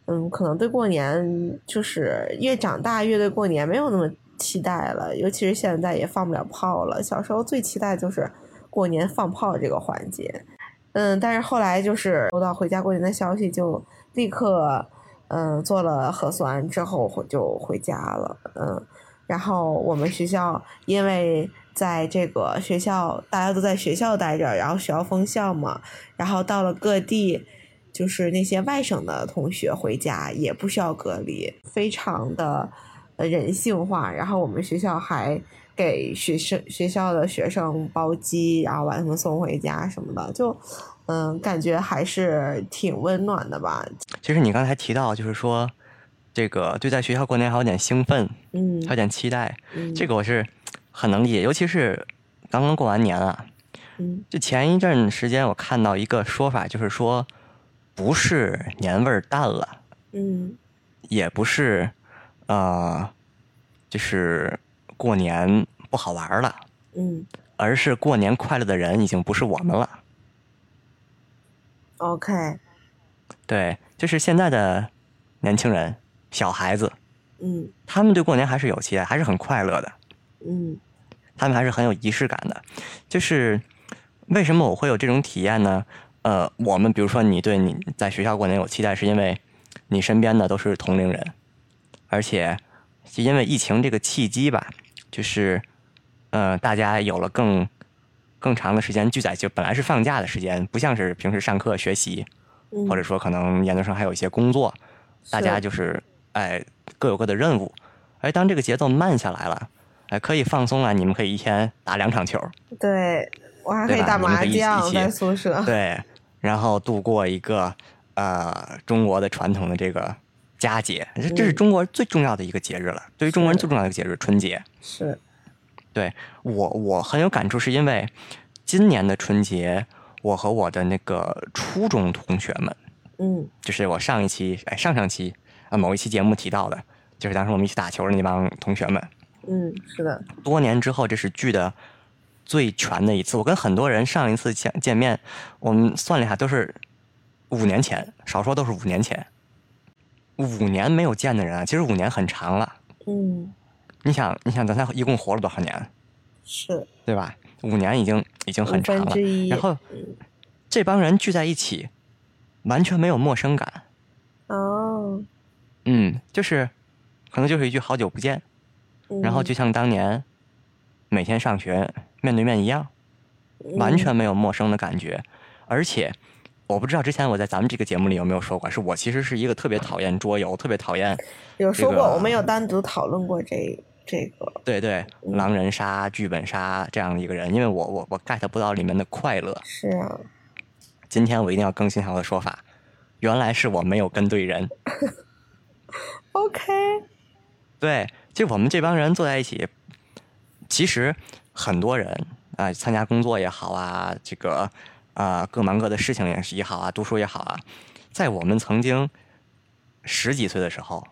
嗯，可能对过年就是越长大越对过年没有那么期待了，尤其是现在也放不了炮了。小时候最期待就是过年放炮这个环节，嗯，但是后来就是收到回家过年的消息，就立刻嗯做了核酸之后就回家了，嗯，然后我们学校因为。在这个学校，大家都在学校待着，然后学校封校嘛，然后到了各地，就是那些外省的同学回家也不需要隔离，非常的人性化。然后我们学校还给学生学校的学生包机，然后把他们送回家什么的，就嗯，感觉还是挺温暖的吧。其实你刚才提到，就是说这个对在学校过年还有点兴奋，嗯，还有点期待，这个我是。很能理解，尤其是刚刚过完年啊，嗯，就前一阵时间，我看到一个说法，就是说，不是年味儿淡了，嗯，也不是，呃，就是过年不好玩了，嗯，而是过年快乐的人已经不是我们了。OK，对，就是现在的年轻人、小孩子，嗯，他们对过年还是有期待，还是很快乐的。嗯，他们还是很有仪式感的。就是为什么我会有这种体验呢？呃，我们比如说你对你在学校过年有期待，是因为你身边的都是同龄人，而且因为疫情这个契机吧，就是呃，大家有了更更长的时间聚在，就本来是放假的时间，不像是平时上课学习，或者说可能研究生还有一些工作，大家就是哎各有各的任务。而当这个节奏慢下来了。哎，可以放松了！你们可以一天打两场球，对我还可以打麻将，在宿舍。对，然后度过一个呃中国的传统的这个佳节，这这是中国最重要的一个节日了。对于中国人最重要的一个节日，春节。是，对我我很有感触，是因为今年的春节，我和我的那个初中同学们，嗯，就是我上一期哎上上期啊某一期节目提到的，就是当时我们一起打球的那帮同学们。嗯，是的。多年之后，这是聚的最全的一次。我跟很多人上一次见见面，我们算了一下，都是五年前，少说都是五年前。五年没有见的人啊，其实五年很长了。嗯，你想，你想，咱才一共活了多少年？是，对吧？五年已经已经很长了。然后，这帮人聚在一起，完全没有陌生感。哦。嗯，就是可能就是一句“好久不见”。然后就像当年每天上学面对面一样，完全没有陌生的感觉。而且我不知道之前我在咱们这个节目里有没有说过，是我其实是一个特别讨厌桌游，特别讨厌。有说过，我们有单独讨论过这这个。对对，狼人杀、剧本杀这样的一个人，因为我我我 get 不到里面的快乐。是啊。今天我一定要更新一下我的说法，原来是我没有跟对人。OK。对。就我们这帮人坐在一起，其实很多人啊，参加工作也好啊，这个啊各忙各的事情也是也好啊，读书也好啊，在我们曾经十几岁的时候，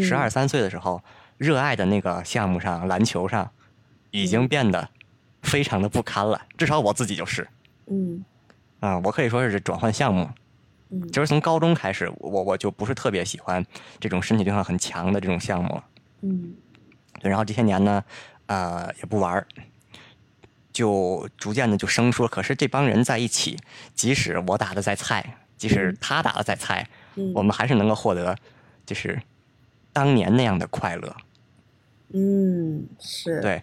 十二三岁的时候，热爱的那个项目上，篮球上，已经变得非常的不堪了。至少我自己就是，嗯，啊，我可以说是转换项目，嗯，就是从高中开始，我我就不是特别喜欢这种身体对抗很强的这种项目了。嗯，对，然后这些年呢，呃，也不玩儿，就逐渐的就生疏了。可是这帮人在一起，即使我打的再菜，即使他打的再菜，我们还是能够获得，就是当年那样的快乐。嗯，是。对，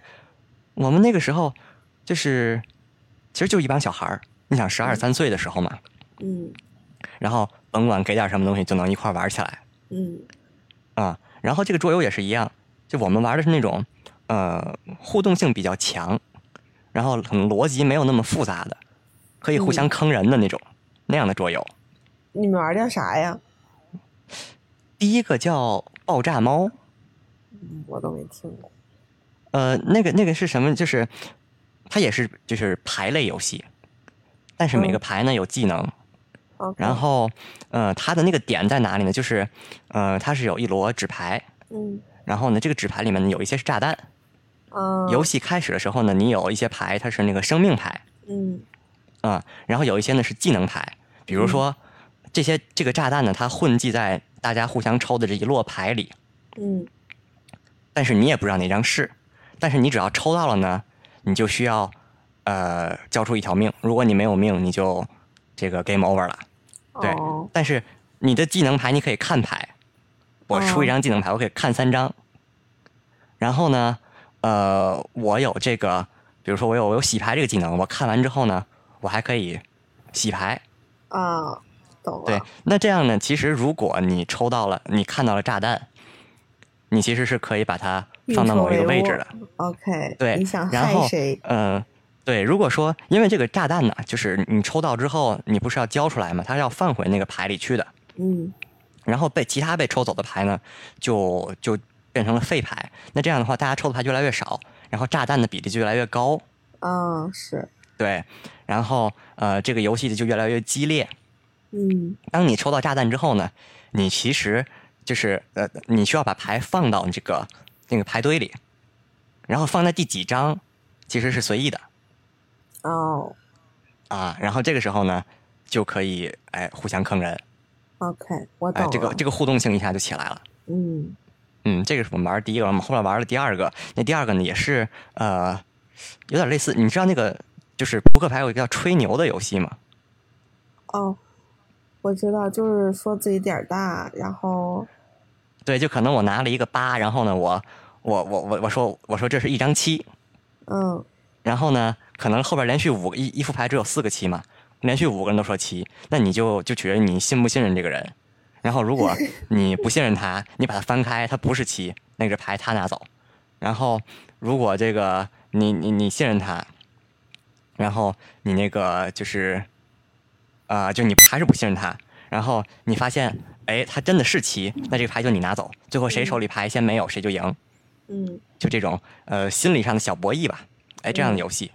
我们那个时候就是，其实就一帮小孩儿。你想，十二三岁的时候嘛，嗯，然后甭管给点什么东西，就能一块玩起来。嗯，啊。然后这个桌游也是一样，就我们玩的是那种，呃，互动性比较强，然后可能逻辑没有那么复杂的，可以互相坑人的那种、那样的桌游。你们玩的叫啥呀？第一个叫爆炸猫，嗯，我都没听过。呃，那个那个是什么？就是它也是就是牌类游戏，但是每个牌呢有技能。然后，呃，它的那个点在哪里呢？就是，呃，它是有一摞纸牌，嗯然后呢，这个纸牌里面呢有一些是炸弹。啊，游戏开始的时候呢，你有一些牌它是那个生命牌嗯。啊、然后有一些呢是技能牌，比如说、这些这个炸弹呢，它混迹在大家互相抽的这一摞牌里，嗯。但是你也不知道哪张是，但是你只要抽到了呢，你就需要呃交出一条命，如果你没有命，你就这个 game over 了。对哦。但是你的技能牌你可以看牌，我出一张技能牌，我可以看三张。然后呢，呃，我有这个，比如说我有我有洗牌这个技能，我看完之后呢，我还可以洗牌。啊，懂了。对，那这样呢，其实如果你抽到了，你看到了炸弹，你其实是可以把它放到某一个位置的。OK，对，你想然后害谁？嗯、对，如果说因为这个炸弹呢，就是你抽到之后，你不是要交出来吗？它是要放回那个牌里去的。嗯然后被其他被抽走的牌呢，就就变成了废牌。那这样的话，大家抽的牌越来越少，然后炸弹的比例就越来越高。啊，是，对，然后呃，这个游戏就越来越激烈。嗯当你抽到炸弹之后呢，你其实就是呃，你需要把牌放到这个那个牌堆里，然后放在第几张其实是随意的哦啊。然后这个时候呢，就可以哎互相坑人，，OK，我懂哎。这个这个互动性一下就起来了。嗯嗯，这个是我们玩的第一个，我们后来玩了第二个。那第二个呢，也是呃，有点类似。你知道那个就是扑克牌有一个叫吹牛的游戏吗？哦，我知道，就是说自己点儿大，然后对，就可能我拿了一个八，然后呢，我我我我我说我说这是一张七，嗯然后呢，可能后边连续五个一一副牌只有四个七嘛，连续五个人都说七，那你就就取决于你信不信任这个人。然后如果你不信任他，你把它翻开，它不是七，那个牌他拿走。然后如果这个你你你信任他，然后你那个就是，啊、就你还是不信任他，然后你发现，哎，他真的是七，那这个牌就你拿走。最后谁手里牌先没有，谁就赢。嗯就这种呃心理上的小博弈吧，哎，这样的游戏，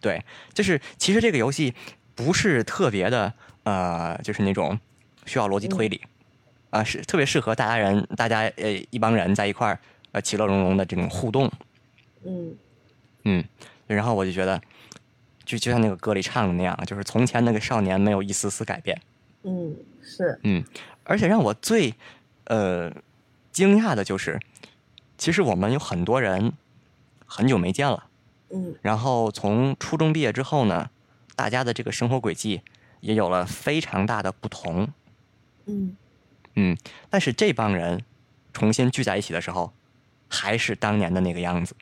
对，就是其实这个游戏不是特别的呃，就是那种需要逻辑推理，啊、是特别适合大家人，大家呃一帮人在一块儿呃其乐融融的这种互动，嗯嗯，然后我就觉得，就就像那个歌里唱的那样，就是从前那个少年没有一丝丝改变，嗯，是，嗯，而且让我最呃惊讶的就是，其实我们有很多人很久没见了。嗯然后从初中毕业之后呢，大家的这个生活轨迹也有了非常大的不同。嗯嗯，但是这帮人重新聚在一起的时候，还是当年的那个样子。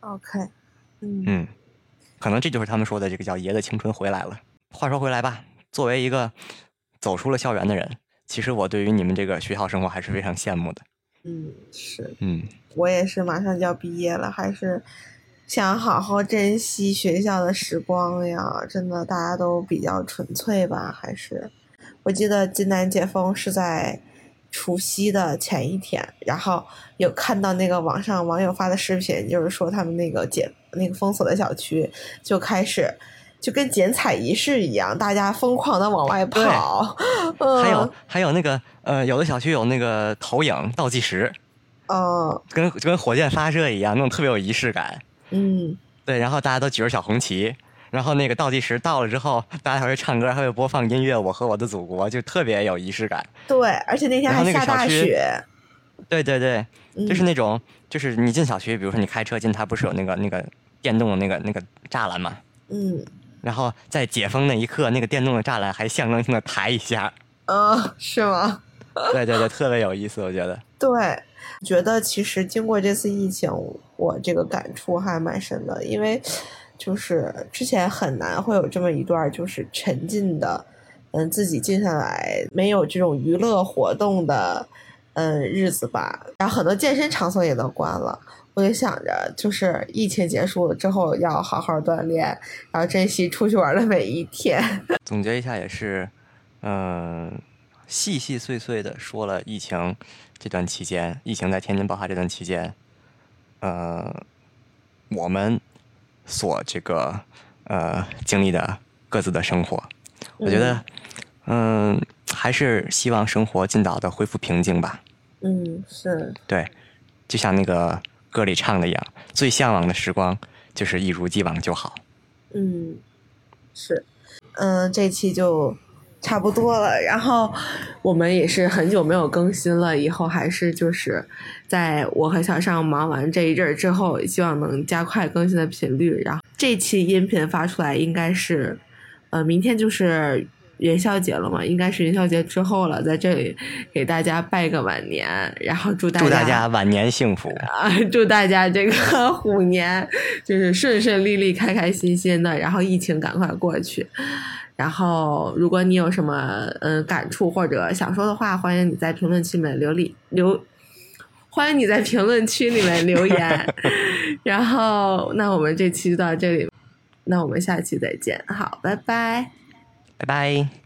，OK，嗯嗯，可能这就是他们说的这个叫“爷的青春回来了”。话说回来吧，作为一个走出了校园的人，其实我对于你们这个学校生活还是非常羡慕的。嗯是。嗯我也是马上就要毕业了，还是想好好珍惜学校的时光呀。真的，大家都比较纯粹吧？还是我记得济南解封是在除夕的前一天，然后有看到那个网上网友发的视频，就是说他们那个解那个封锁的小区就开始。就跟剪彩仪式一样，大家疯狂的往外跑。嗯、还有还有那个呃，有的小区有那个投影倒计时，嗯跟就跟火箭发射一样，那种特别有仪式感。嗯对，然后大家都举着小红旗，然后那个倒计时到了之后，大家还会唱歌，还会播放音乐《我和我的祖国》，就特别有仪式感。对，而且那天还下大雪。对对对，就是嗯那种，就是你进小区，比如说你开车进，它不是有那个那个电动的那个那个栅栏嘛？嗯然后在解封那一刻，那个电动的栅栏还象征性的抬一下，啊，是吗？对对对，特别有意思，我觉得。对，觉得其实经过这次疫情，我这个感触还蛮深的，因为就是之前很难会有这么一段就是沉浸的，嗯，自己静下来，没有这种娱乐活动的嗯日子吧。然后很多健身场所也都关了，我就想着，就是疫情结束了之后要好好锻炼，然后珍惜出去玩的每一天。总结一下也是，嗯，细细碎碎的说了疫情这段期间，疫情在天津爆发这段期间，呃，我们所这个呃经历的各自的生活，我觉得，嗯，还是希望生活尽早的恢复平静吧。嗯，是对，就像那个歌里唱的一样，最向往的时光就是一如既往就好。嗯，是，嗯，这期就差不多了。然后我们也是很久没有更新了，以后还是就是在我和小尚忙完这一阵儿之后，希望能加快更新的频率。然后这期音频发出来应该是，呃，明天就是元宵节了嘛，应该是元宵节之后了，在这里给大家拜个晚年，然后祝大家祝大家晚年幸福。啊，祝大家这个虎年就是顺顺利利、开开心心的，然后疫情赶快过去。然后，如果你有什么嗯、呃感触或者想说的话，欢迎你在评论区里面留里留，欢迎你在评论区里面留言。然后，那我们这期就到这里，那我们下期再见，好，拜拜。拜拜。